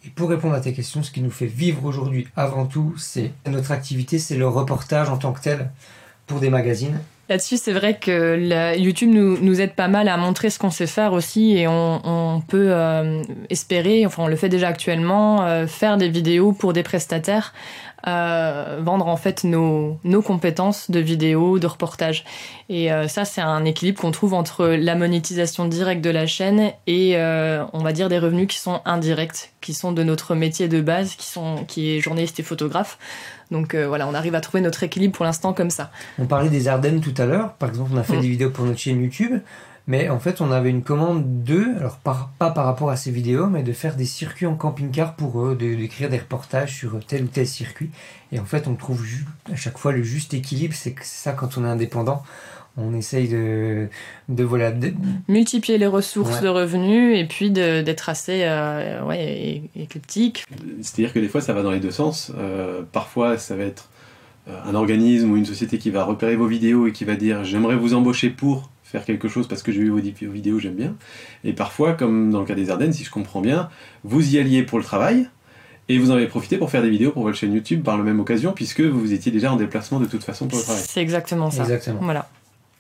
[SPEAKER 1] Et pour répondre à tes questions, ce qui nous fait vivre aujourd'hui avant tout, c'est notre activité, c'est le reportage en tant que tel pour des magazines.
[SPEAKER 2] Là-dessus, c'est vrai que YouTube nous, aide pas mal à montrer ce qu'on sait faire aussi et on, on peut euh, espérer, enfin on le fait déjà actuellement, euh, faire des vidéos pour des prestataires, euh, vendre en fait nos, nos compétences de vidéo, de reportage. Et euh, ça, c'est un équilibre qu'on trouve entre la monétisation directe de la chaîne et euh, on va dire des revenus qui sont indirects, qui sont de notre métier de base, qui, sont, qui est journaliste et photographe. Donc voilà, on arrive à trouver notre équilibre pour l'instant comme ça.
[SPEAKER 1] On parlait des Ardennes tout à l'heure. Par exemple, on a fait
[SPEAKER 2] Mm.
[SPEAKER 1] des vidéos pour notre chaîne YouTube. Mais en fait, on avait une commande d'eux, alors par- pas par rapport à ces vidéos, mais de faire des circuits en camping-car pour eux, de- d'écrire des reportages sur tel ou tel circuit. Et en fait, on trouve à chaque fois le juste équilibre. C'est ça quand on est indépendant. On essaye de, de voilà, de-
[SPEAKER 2] multiplier les ressources
[SPEAKER 1] Ouais.
[SPEAKER 2] de revenus et puis d'être assez euh, ouais, éclectique.
[SPEAKER 3] C'est-à-dire que des fois, ça va dans les deux sens. Euh, parfois, ça va être euh, un organisme ou une société qui va repérer vos vidéos et qui va dire j'aimerais vous embaucher pour faire quelque chose parce que j'ai vu vos, vidéos, j'aime bien. Et parfois, comme dans le cas des Ardennes, si je comprends bien, vous y alliez pour le travail et vous en avez profité pour faire des vidéos pour votre chaîne YouTube par la même occasion puisque vous étiez déjà en déplacement de toute façon pour le travail.
[SPEAKER 2] C'est exactement ça.
[SPEAKER 1] Exactement.
[SPEAKER 2] Voilà.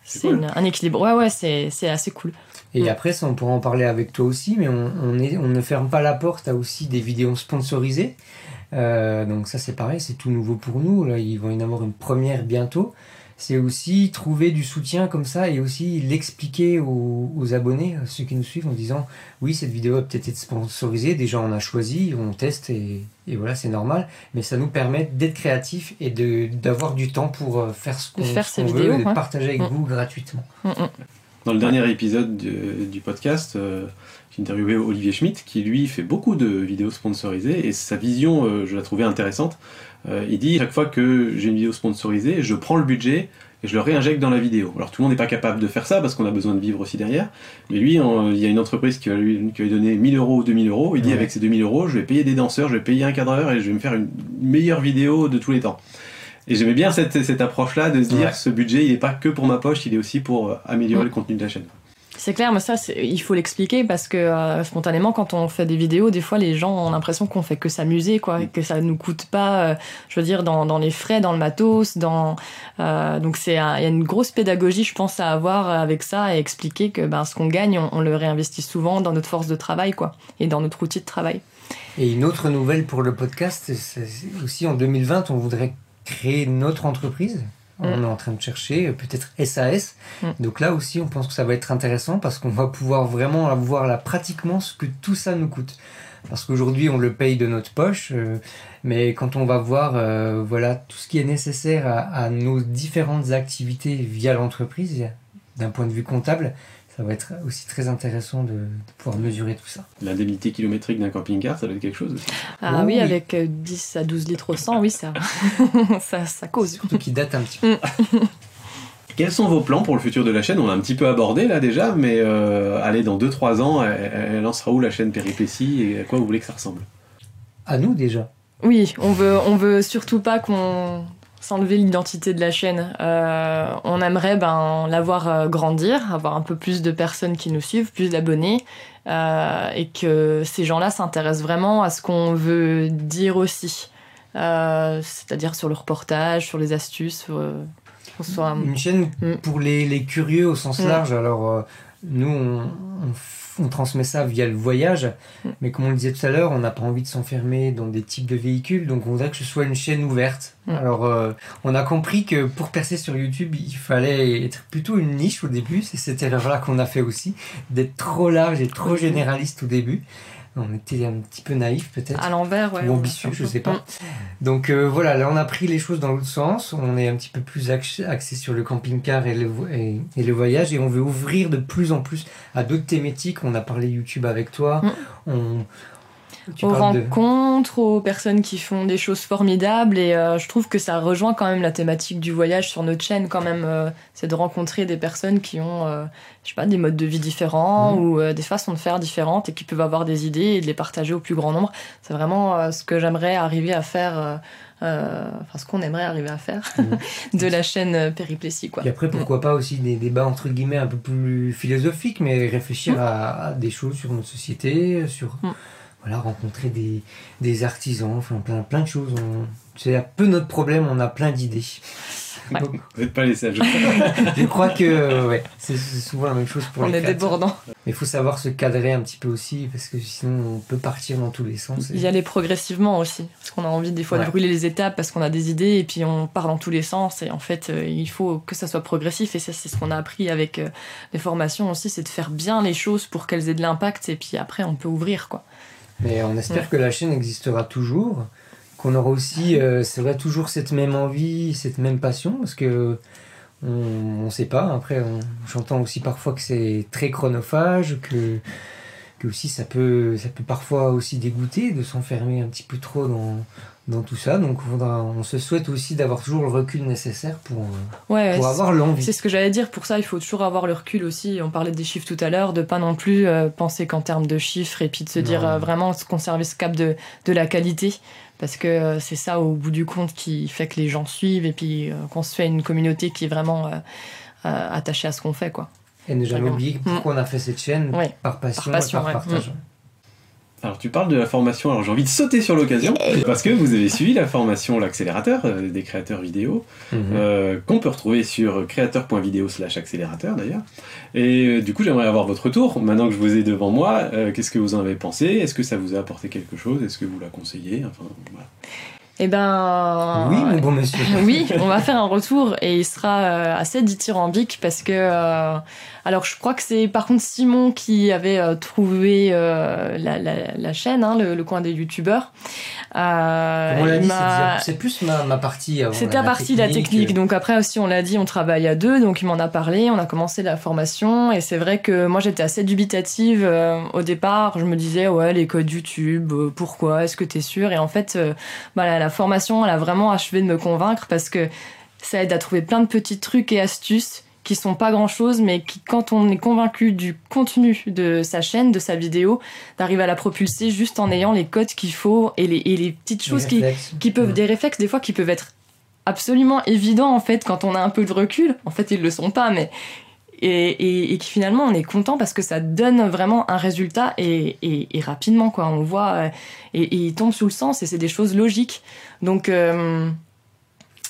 [SPEAKER 3] C'est cool.
[SPEAKER 2] un équilibre. Ouais, ouais, c'est c'est assez cool.
[SPEAKER 1] Et
[SPEAKER 2] Mm.
[SPEAKER 1] après, ça, on pourra en parler avec toi aussi, mais on, on, est, on ne ferme pas la porte à aussi des vidéos sponsorisées. Euh, donc ça, c'est pareil, c'est tout nouveau pour nous. Là, ils vont y en avoir une première bientôt. C'est aussi trouver du soutien comme ça et aussi l'expliquer aux, aux abonnés, à ceux qui nous suivent, en disant oui, cette vidéo a peut-être été sponsorisée, déjà on a choisi, on teste et, et voilà, c'est normal. Mais ça nous permet d'être créatifs et de d'avoir du temps pour euh, faire ce qu'on
[SPEAKER 2] faire
[SPEAKER 1] ce
[SPEAKER 2] ces
[SPEAKER 1] qu'on
[SPEAKER 2] vidéos,
[SPEAKER 1] veut et de
[SPEAKER 2] ouais.
[SPEAKER 1] partager avec
[SPEAKER 2] Mm.
[SPEAKER 1] vous gratuitement.
[SPEAKER 2] Mm, mm.
[SPEAKER 3] Dans le dernier épisode du, du podcast, euh, j'ai interviewé Olivier Schmitt, qui lui fait beaucoup de vidéos sponsorisées, et sa vision, euh, je la trouvais intéressante. Euh, il dit, chaque fois que j'ai une vidéo sponsorisée, je prends le budget et je le réinjecte dans la vidéo. Alors tout le monde n'est pas capable de faire ça, parce qu'on a besoin de vivre aussi derrière. Mais lui, il y a une entreprise qui va lui, qui lui donner 1000 euros ou 2000 euros. Il dit,
[SPEAKER 1] Ouais.
[SPEAKER 3] avec ces 2000 euros, je vais payer des danseurs, je vais payer un cadreur, et je vais me faire une meilleure vidéo de tous les temps. Et j'aimais bien cette, cette approche-là de se dire,
[SPEAKER 1] Ouais.
[SPEAKER 3] ce budget, il n'est pas que pour ma poche, il est aussi pour euh, améliorer le contenu de la chaîne.
[SPEAKER 2] C'est clair, mais ça, il faut l'expliquer parce que euh, spontanément, quand on fait des vidéos, des fois, les gens ont l'impression qu'on fait que s'amuser, quoi, et que ça nous coûte pas, euh, je veux dire, dans, dans les frais, dans le matos, dans. euh, donc, c'est il y a une grosse pédagogie, je pense, à avoir avec ça et expliquer que ben, ce qu'on gagne, on, on le réinvestit souvent dans notre force de travail, quoi, et dans notre outil de travail.
[SPEAKER 1] Et une autre nouvelle pour le podcast, c'est aussi en 2020, on voudrait créer notre entreprise? On
[SPEAKER 2] Mm.
[SPEAKER 1] est en train de chercher euh, peut-être SAS.
[SPEAKER 2] Mm.
[SPEAKER 1] Donc là aussi, on pense que ça va être intéressant parce qu'on va pouvoir vraiment avoir là pratiquement ce que tout ça nous coûte. Parce qu'aujourd'hui, on le paye de notre poche, euh, mais quand on va voir euh, voilà tout ce qui est nécessaire à, à nos différentes activités via l'entreprise, d'un point de vue comptable, ça va être aussi très intéressant de, de pouvoir mesurer tout ça.
[SPEAKER 3] L'indemnité kilométrique d'un camping-car, ça doit être quelque chose aussi.
[SPEAKER 2] Ah
[SPEAKER 1] Oh
[SPEAKER 2] oui,
[SPEAKER 1] oui.
[SPEAKER 2] avec euh, 10 à 12 litres au 100, oui, ça, ça, ça cause.
[SPEAKER 1] Surtout qui date un petit peu.
[SPEAKER 3] Quels sont vos plans pour le futur de la chaîne? On l'a un petit peu abordé là déjà, mais euh, allez, dans 2-3 ans, elle, elle lancera où la chaîne Péripétie et à quoi vous voulez que ça ressemble?
[SPEAKER 1] À nous déjà.
[SPEAKER 2] Oui, on veut, on veut surtout pas qu'on s'enlever l'identité de la chaîne. Euh, on aimerait ben, la voir euh, grandir, avoir un peu plus de personnes qui nous suivent, plus d'abonnés, euh, et que ces gens-là s'intéressent vraiment à ce qu'on veut dire aussi. Euh, C'est-à-dire sur le reportage, sur les astuces.
[SPEAKER 1] Une chaîne
[SPEAKER 2] Mm.
[SPEAKER 1] pour les, les curieux au sens
[SPEAKER 2] Mm.
[SPEAKER 1] large. Alors, nous, on, on f- on transmet ça via le voyage,
[SPEAKER 2] Mm.
[SPEAKER 1] mais comme on le disait tout à l'heure, on n'a pas envie de s'enfermer dans des types de véhicules, donc on voudrait que ce soit une chaîne ouverte.
[SPEAKER 2] Mm.
[SPEAKER 1] Alors, euh, on a compris que pour percer sur YouTube, il fallait être plutôt une niche au début, c'est cette erreur-là qu'on a fait aussi, d'être trop large et trop généraliste au début. On était un petit peu naïf peut-être.
[SPEAKER 2] À l'envers, ouais.
[SPEAKER 1] ou ambitieux, je
[SPEAKER 2] peu.
[SPEAKER 1] sais pas.
[SPEAKER 2] Mm.
[SPEAKER 1] Donc euh, voilà, là on a pris les choses dans l'autre sens. On est un petit peu plus ax- axé sur le camping-car et le, vo- et, et le voyage et on veut ouvrir de plus en plus à d'autres thématiques. On a parlé YouTube avec toi.
[SPEAKER 2] Mm.
[SPEAKER 1] On, tu
[SPEAKER 2] aux
[SPEAKER 1] de-
[SPEAKER 2] rencontres, aux personnes qui font des choses formidables et euh, je trouve que ça rejoint quand même la thématique du voyage sur notre chaîne quand même euh, c'est de rencontrer des personnes qui ont euh, je sais pas des modes de vie différents
[SPEAKER 1] Mhm.
[SPEAKER 2] ou des façons de faire différentes et qui peuvent avoir des idées et de les partager au plus grand nombre c'est vraiment ce que j'aimerais arriver à faire enfin ce qu'on aimerait arriver à faire
[SPEAKER 1] Mhm.
[SPEAKER 2] de la chaîne Périplétie quoi
[SPEAKER 1] Et après, pourquoi pas aussi des débats entre guillemets un peu plus philosophiques, mais réfléchir
[SPEAKER 2] Mm.
[SPEAKER 1] à, à des choses sur notre société, sur. Voilà, rencontrer des, des artisans, enfin plein, plein de choses. On- C'est un peu notre problème, on a plein d'idées.
[SPEAKER 2] Ouais.
[SPEAKER 1] Donc,
[SPEAKER 3] Vous n'êtes pas les sages.
[SPEAKER 1] je crois que ouais, c'est souvent la même chose pour
[SPEAKER 2] on
[SPEAKER 1] les
[SPEAKER 2] est
[SPEAKER 1] créateurs.
[SPEAKER 2] débordant
[SPEAKER 1] Mais il faut savoir se cadrer un petit peu aussi, parce que sinon on peut partir dans tous les sens. et-
[SPEAKER 2] y aller progressivement aussi parce qu'on a envie des fois
[SPEAKER 1] Ouais.
[SPEAKER 2] de brûler les étapes parce qu'on a des idées et puis on part dans tous les sens et en fait euh, il faut que ça soit progressif et ça c'est ce qu'on a appris avec euh, les formations aussi c'est de faire bien les choses pour qu'elles aient de l'impact et puis après on peut ouvrir quoi
[SPEAKER 1] Mais on espère que la chaîne existera toujours, qu'on aura aussi, euh, c'est vrai, toujours cette même envie, cette même passion, parce que on ne sait pas. Après, j'entends aussi parfois que c'est très chronophage, que, que aussi ça peut, ça peut parfois aussi dégoûter de s'enfermer un petit peu trop dans, dans tout ça. Donc, on, se souhaite aussi d'avoir toujours le recul nécessaire pour, euh,
[SPEAKER 2] ouais
[SPEAKER 1] pour avoir l'envie.
[SPEAKER 2] c'est ce que j'allais dire pour ça il faut toujours avoir le recul aussi on parlait des chiffres tout à l'heure de pas non plus euh, penser qu'en termes de chiffres et puis de se dire euh, vraiment se conserver ce cap de, de la qualité parce que euh, c'est ça au bout du compte qui fait que les gens suivent et puis qu'on se fait une communauté qui est vraiment attachée à ce qu'on fait quoi
[SPEAKER 1] Et ne jamais oublier pourquoi on a fait cette chaîne,
[SPEAKER 2] Ouais.
[SPEAKER 1] par passion,
[SPEAKER 2] Par passion,
[SPEAKER 1] et par
[SPEAKER 2] ouais.
[SPEAKER 1] partage.
[SPEAKER 3] Alors tu parles de la formation, alors j'ai envie de sauter sur l'occasion, parce que vous avez suivi la formation L'accélérateur euh, des créateurs vidéo,
[SPEAKER 1] Mhm.
[SPEAKER 3] euh, qu'on peut retrouver sur créateur.video slash accélérateur d'ailleurs. Et euh, du coup j'aimerais avoir votre retour, maintenant que je vous ai devant moi, euh, qu'est-ce que vous en avez pensé? Est-ce que ça vous a apporté quelque chose? Est-ce que vous la conseillez? Enfin voilà.
[SPEAKER 2] Eh ben.
[SPEAKER 1] Oui, mon bon monsieur.
[SPEAKER 2] oui, on va faire un retour et il sera assez dithyrambique parce que. Alors, je crois que c'est par contre Simon qui avait euh, trouvé euh, la, la- la chaîne, hein, le, le coin des youtubeurs. Euh,
[SPEAKER 1] on l'a dit, c'est- c'est plus ma, ma partie. la-
[SPEAKER 2] à partie de la technique. Donc après aussi, on l'a dit, on travaille à deux. Donc il m'en a parlé. On a commencé la formation. Et c'est vrai que moi, j'étais assez dubitative au départ. Je me disais, ouais, les codes YouTube, pourquoi? Est-ce que t'es sûr? Et en fait, bah, la, la formation, elle a vraiment achevé de me convaincre parce que ça aide à trouver plein de petits trucs et astuces qui sont pas grand chose, mais qui, quand on est convaincu du contenu de sa chaîne, de sa vidéo, d'arriver à la propulser juste en ayant les codes qu'il faut et les, et les petites
[SPEAKER 1] les
[SPEAKER 2] choses qui, qui peuvent des réflexes des fois qui peuvent être absolument évidents en fait quand on a un peu de recul. En fait ils le sont pas mais et, et, et qui finalement on est content parce que ça donne vraiment un résultat et, rapidement quoi. On voit euh, et, et il tombe sous le sens et c'est des choses logiques. Donc euh,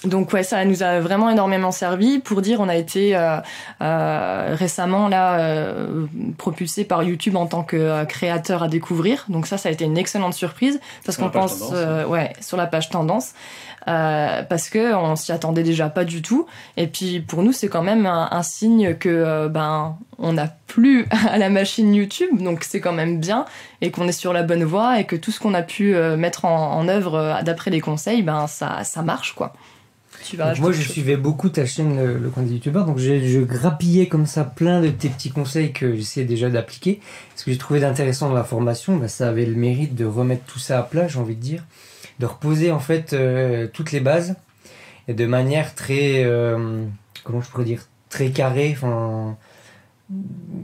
[SPEAKER 2] donc ouais, ça nous a vraiment énormément servi pour dire on a été euh, euh, récemment là euh, propulsé par YouTube en tant que euh, créateur à découvrir. Donc ça, ça a été une excellente surprise parce qu'on pense
[SPEAKER 3] tendance,
[SPEAKER 2] euh, ouais sur la page tendance euh, parce que on s'y attendait déjà pas du tout. Et puis pour nous, c'est quand même un, un signe que ben on n'a plus à la machine YouTube, donc c'est quand même bien et qu'on est sur la bonne voie et que tout ce qu'on a pu mettre en, en œuvre d'après les conseils, ben ça ça marche quoi. Tu vas
[SPEAKER 1] moi, je suivais beaucoup ta chaîne, le, le compte des youtubeurs, donc je, je grappillais comme ça plein de tes petits conseils que j'essayais déjà d'appliquer. Ce que j'ai trouvé d'intéressant dans la formation, bah, ça avait le mérite de remettre tout ça à plat, j'ai envie de dire, de reposer en fait euh, toutes les bases. Et de manière très, euh, comment je pourrais dire, très carrée, enfin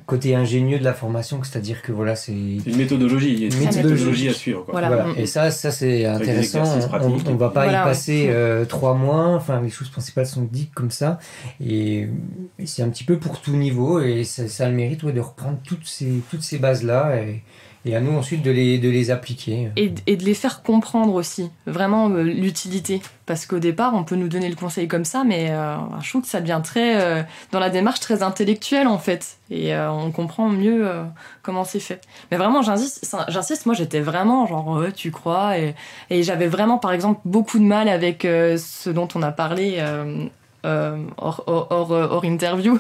[SPEAKER 1] côté ingénieux de la formation, c'est-à-dire que voilà, c'est
[SPEAKER 3] une méthodologie, il y a une
[SPEAKER 1] Méthodologie.
[SPEAKER 3] à suivre. Quoi.
[SPEAKER 2] Voilà.
[SPEAKER 1] Voilà.
[SPEAKER 2] Mm.
[SPEAKER 1] Et ça, ça c'est intéressant. On, on va pas
[SPEAKER 2] Voilà,
[SPEAKER 1] y
[SPEAKER 2] ouais.
[SPEAKER 1] passer euh, trois mois. Enfin, les choses principales sont dites comme ça. Et, et c'est un petit peu pour tout niveau. Et ça, ça a le mérite ouais, de reprendre toutes ces, toutes ces bases-là. Et, et à nous ensuite de les, de les appliquer.
[SPEAKER 2] Et, et de les faire comprendre aussi, vraiment euh, l'utilité. Parce qu'au départ, on peut nous donner le conseil comme ça, mais euh, je trouve que ça devient très, euh, dans la démarche, très intellectuelle en fait. Et euh, on comprend mieux comment c'est fait. Mais vraiment, j'insiste, moi j'étais vraiment genre, tu crois. Et, et j'avais vraiment, par exemple, beaucoup de mal avec ce dont on a parlé. Euh, euh, hors, hors, hors, hors interview,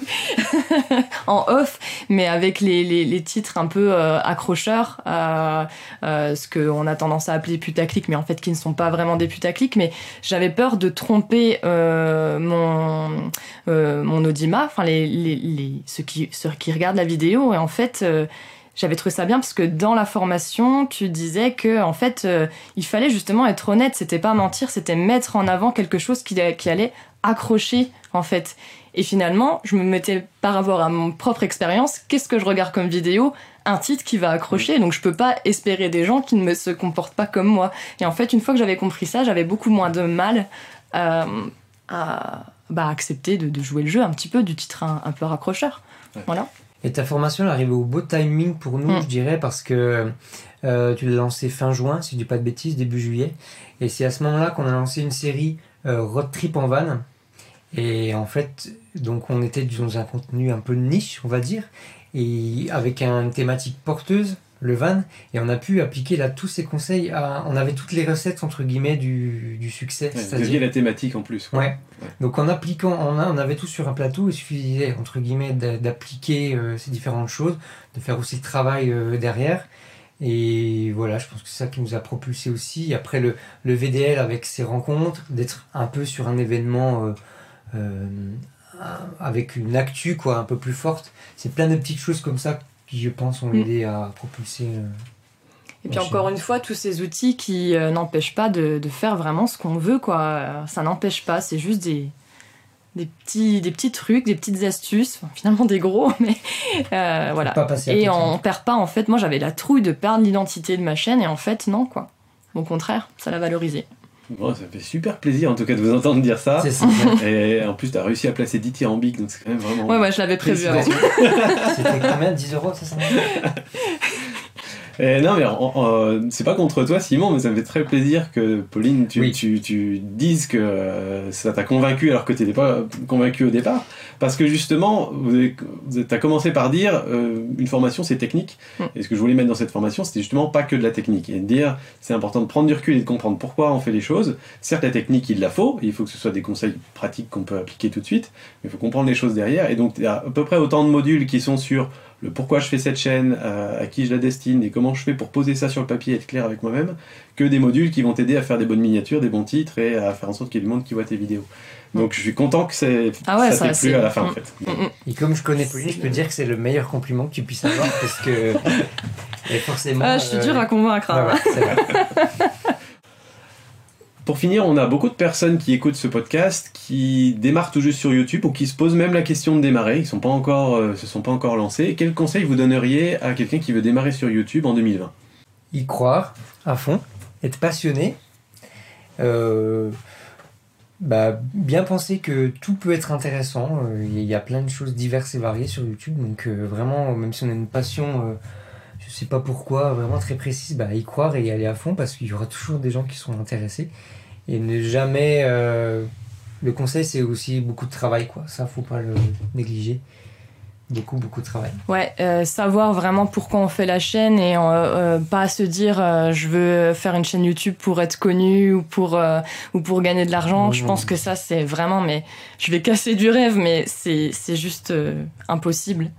[SPEAKER 2] en off, mais avec les, les, titres un peu euh, accrocheurs, euh, euh, ce qu'on a tendance à appeler putaclic, mais en fait qui ne sont pas vraiment des putaclic. Mais j'avais peur de tromper euh, mon, euh, mon audimat, enfin les, les, ceux, qui, ceux qui regardent la vidéo. Et en fait, euh, j'avais trouvé ça bien parce que dans la formation, tu disais que en fait, euh, il fallait justement être honnête. C'était pas mentir, c'était mettre en avant quelque chose qui, qui allait accrocher en fait. Et finalement, je me mettais par rapport à mon propre expérience, qu'est-ce que je regarde comme vidéo? Un titre qui va accrocher, donc je peux pas espérer des gens qui ne me se comportent pas comme moi. Et en fait, une fois que j'avais compris ça, j'avais beaucoup moins de mal euh, à bah, accepter de, de jouer le jeu un petit peu du titre un, un peu raccrocheur.
[SPEAKER 3] Ouais.
[SPEAKER 2] Voilà.
[SPEAKER 1] Et ta formation elle arrive au beau timing pour nous,
[SPEAKER 2] Mm.
[SPEAKER 1] je dirais, parce que euh, tu l'as lancé fin juin, si je dis pas de bêtises, début juillet. Et c'est à ce moment-là qu'on a lancé une série Road Trip en van. Et en fait, donc on était dans un contenu un peu niche, on va dire, et avec une thématique porteuse, le van, et on a pu appliquer là tous ces conseils. À, on avait toutes les recettes entre guillemets du, du succès,
[SPEAKER 3] Ouais,
[SPEAKER 1] c'est-à-dire
[SPEAKER 3] la thématique en plus. quoi.
[SPEAKER 1] Ouais. Donc en appliquant, on, a, on avait tout sur un plateau, il suffisait entre guillemets d'a- d'appliquer euh, ces différentes choses, de faire aussi le travail euh, derrière. Et voilà, je pense que c'est ça qui nous a propulsé aussi. Après le, le VDL avec ses rencontres, d'être un peu sur un événement euh, euh, avec une actu quoi, un peu plus forte. C'est plein de petites choses comme ça qui, je pense, ont
[SPEAKER 2] Mm.
[SPEAKER 1] aidé à propulser. euh,
[SPEAKER 2] Et puis encore une fois, tous ces outils qui n'empêchent pas de, de faire vraiment ce qu'on veut, quoi. Ça n'empêche pas, c'est juste des, des, petits, des petits trucs, des petites astuces, Enfin, finalement des gros, mais euh, voilà.
[SPEAKER 1] pas
[SPEAKER 2] Et on, on perd pas, en fait, moi j'avais la trouille de perdre l'identité de ma chaîne, et en fait, non, quoi. Au contraire, ça l'a valorisé.
[SPEAKER 3] Bon, ça fait super plaisir en tout cas de vous entendre dire ça.
[SPEAKER 1] C'est ça.
[SPEAKER 3] Et en plus, tu as réussi à placer dithyrambique, donc c'est quand même vraiment.
[SPEAKER 2] Ouais, ouais, je l'avais prévu avant.
[SPEAKER 1] C'était combien 10 euros, ça, ça?
[SPEAKER 3] Et non, mais c'est pas contre toi, Simon, mais ça me fait très plaisir que Pauline, tu,
[SPEAKER 1] Oui.
[SPEAKER 3] tu, tu dises que euh, ça t'a convaincu alors que tu n'étais pas convaincu au départ. Parce que justement, tu as commencé par dire euh, une formation c'est technique.
[SPEAKER 2] Mm.
[SPEAKER 3] Et ce que je voulais mettre dans cette formation, c'était justement pas que de la technique. Et de dire, c'est important de prendre du recul et de comprendre pourquoi on fait les choses. Certes, la technique, il la faut. Il faut que ce soit des conseils pratiques qu'on peut appliquer tout de suite. Mais il faut comprendre les choses derrière. Et donc, il y a à peu près autant de modules qui sont sur le pourquoi je fais cette chaîne, euh, à qui je la destine et comment je fais pour poser ça sur le papier et être clair avec moi-même, que des modules qui vont t'aider à faire des bonnes miniatures, des bons titres et à faire en sorte qu'il y ait du monde qui voit tes vidéos. Donc je suis content que c'est,
[SPEAKER 2] Ah ouais,
[SPEAKER 3] ça
[SPEAKER 2] ça,
[SPEAKER 3] t'ait plu
[SPEAKER 2] c'est-
[SPEAKER 3] à la fin en
[SPEAKER 2] Mm.
[SPEAKER 3] fait.
[SPEAKER 2] Mm, mm.
[SPEAKER 1] Et comme je connais Pauline, je peux dire que c'est le meilleur compliment que tu puisses avoir parce que. Et forcément.
[SPEAKER 2] Ah, je suis
[SPEAKER 1] euh,
[SPEAKER 2] dur à convaincre.
[SPEAKER 1] ouais, ouais, c'est vrai.
[SPEAKER 3] Pour finir, on a beaucoup de personnes qui écoutent ce podcast, qui démarrent tout juste sur YouTube ou qui se posent même la question de démarrer, ils sont euh, se sont pas encore lancés. Quel conseil vous donneriez à quelqu'un qui veut démarrer sur YouTube en 2020
[SPEAKER 1] Y croire à fond, être passionné. euh, bah, bien penser que tout peut être intéressant. euh, Il y a plein de choses diverses et variées sur YouTube. Donc, vraiment, même si on a une passion, je sais pas pourquoi, vraiment très précise, bah, y croire et y aller à fond parce qu'il y aura toujours des gens qui seront intéressés. Et ne jamais euh, le conseil, c'est aussi beaucoup de travail, quoi. Ça, faut pas le négliger. Beaucoup, beaucoup de travail.
[SPEAKER 2] Ouais, euh, savoir vraiment pourquoi on fait la chaîne et euh, pas se dire euh, je veux faire une chaîne YouTube pour être connu ou pour ou pour gagner de l'argent. Je pense que ça c'est vraiment mais je vais casser du rêve mais c'est c'est juste impossible.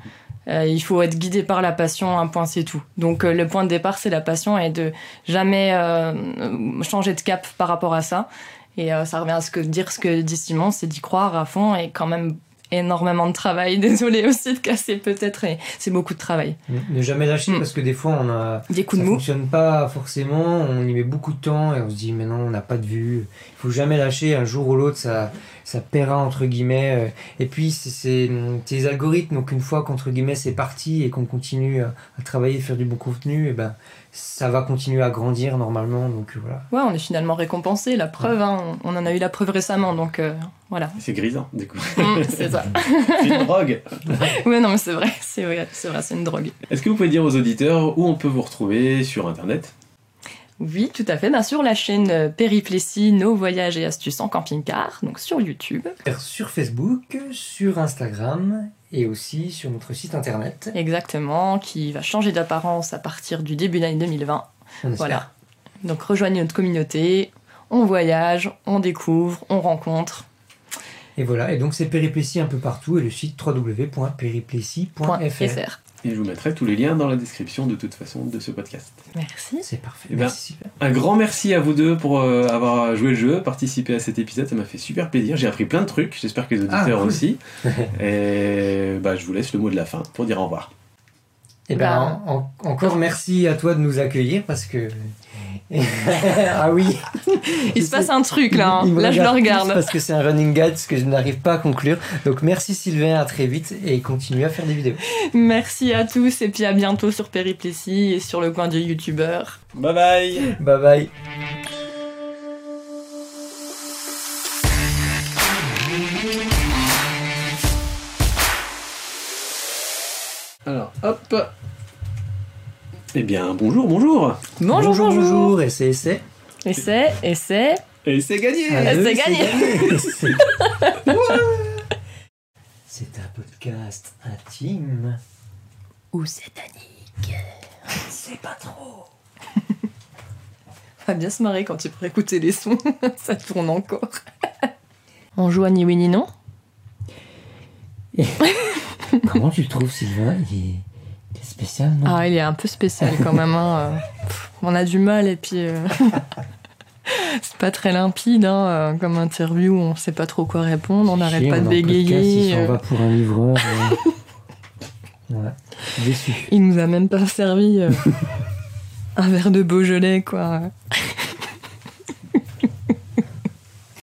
[SPEAKER 2] Euh, il faut être guidé par la passion, un point c'est tout. Donc euh, le point de départ c'est la passion et de jamais euh, changer de cap par rapport à ça. Et ça revient à ce que dire ce que dit Simon, c'est d'y croire à fond et quand même énormément de travail. Désolée aussi de casser peut-être, et c'est beaucoup de travail.
[SPEAKER 1] Ne- jamais lâcher
[SPEAKER 2] Mm.
[SPEAKER 1] parce que des fois, on a.
[SPEAKER 2] Des coups
[SPEAKER 1] ça
[SPEAKER 2] de mou.
[SPEAKER 1] fonctionne pas forcément, on y met beaucoup de temps et on se dit mais non, on n'a pas de vue. Il faut jamais lâcher, un jour ou l'autre ça, ça paiera entre guillemets. euh, Et puis c'est- les algorithmes, donc une fois qu'entre guillemets c'est parti et qu'on continue à, à travailler, faire du bon contenu, et ben ça va continuer à grandir normalement. Donc euh, voilà.
[SPEAKER 2] Ouais, on est finalement récompensé, la preuve, hein, on en a eu la preuve récemment, donc euh, voilà.
[SPEAKER 3] C'est grisant, du coup.
[SPEAKER 2] Mm, c'est ça.
[SPEAKER 3] C'est une drogue.
[SPEAKER 2] Ouais, non, mais c'est vrai, c'est vrai, c'est vrai, c'est une drogue.
[SPEAKER 3] Est-ce que vous pouvez dire aux auditeurs où on peut vous retrouver sur Internet?
[SPEAKER 2] Oui, tout à fait, bien sûr, la chaîne euh, Périplétie, nos voyages et astuces en camping-car, donc sur YouTube.
[SPEAKER 1] Sur Facebook, sur Instagram et aussi sur notre site internet.
[SPEAKER 2] Exactement, qui va changer d'apparence à partir du début d'année 2020.
[SPEAKER 1] On espère.
[SPEAKER 2] Voilà. Donc rejoignez notre communauté, on voyage, on découvre, on rencontre.
[SPEAKER 1] Et voilà, et donc c'est périplétie un peu partout et le site www.périplétie.fr.
[SPEAKER 3] Et je vous mettrai tous les liens dans la description de toute façon de ce podcast.
[SPEAKER 2] Merci.
[SPEAKER 1] C'est parfait.
[SPEAKER 3] Eh ben,
[SPEAKER 1] Merci super.
[SPEAKER 3] Un grand merci à vous deux pour euh, avoir joué le jeu, participé à cet épisode, ça m'a fait super plaisir. J'ai appris plein de trucs, j'espère que les
[SPEAKER 1] Ah,
[SPEAKER 3] auditeurs
[SPEAKER 1] cool.
[SPEAKER 3] aussi. Et bah, je vous laisse le mot de la fin pour dire au revoir.
[SPEAKER 1] Et ben,
[SPEAKER 2] Bah.
[SPEAKER 1] en- en- encore merci à toi de nous accueillir parce que. ah oui!
[SPEAKER 2] Il se passe un truc là, hein.
[SPEAKER 1] Il
[SPEAKER 2] là je le regarde.
[SPEAKER 1] Parce que c'est un running guide, ce que je n'arrive pas à conclure. Donc merci Sylvain, à très vite et continue à faire des vidéos.
[SPEAKER 2] Merci à tous et puis à bientôt sur Périplétie et sur le coin du youtubeur.
[SPEAKER 3] Bye bye
[SPEAKER 1] Bye bye!
[SPEAKER 3] Alors, hop Eh bien, bonjour, bonjour
[SPEAKER 2] Bonjour, bonjour.
[SPEAKER 1] bonjour, et c'est essai.
[SPEAKER 2] Et c'est, et c'est.
[SPEAKER 3] Et c'est gagné
[SPEAKER 1] deux,
[SPEAKER 2] c'est gagné.
[SPEAKER 1] C'est C'est un podcast intime.
[SPEAKER 2] Ou satanique.
[SPEAKER 1] C'est pas trop.
[SPEAKER 2] On va bien se marrer quand tu pourras écouter les sons. Ça tourne encore. On joue à ni oui ni non?
[SPEAKER 1] Comment tu le trouves, Sylvain? Il est spécial, non?
[SPEAKER 2] Ah, il est un peu spécial quand même. hein. Pff, On a du mal et puis. euh, C'est pas très limpide hein, euh, comme interview, on sait pas trop quoi répondre, on n'arrête pas de
[SPEAKER 1] en podcast,
[SPEAKER 2] bégayer.
[SPEAKER 1] Il
[SPEAKER 2] euh,
[SPEAKER 1] va pour un livreur. euh. ouais. Déçu.
[SPEAKER 2] Il nous a même pas servi euh, un verre de Beaujolais, quoi.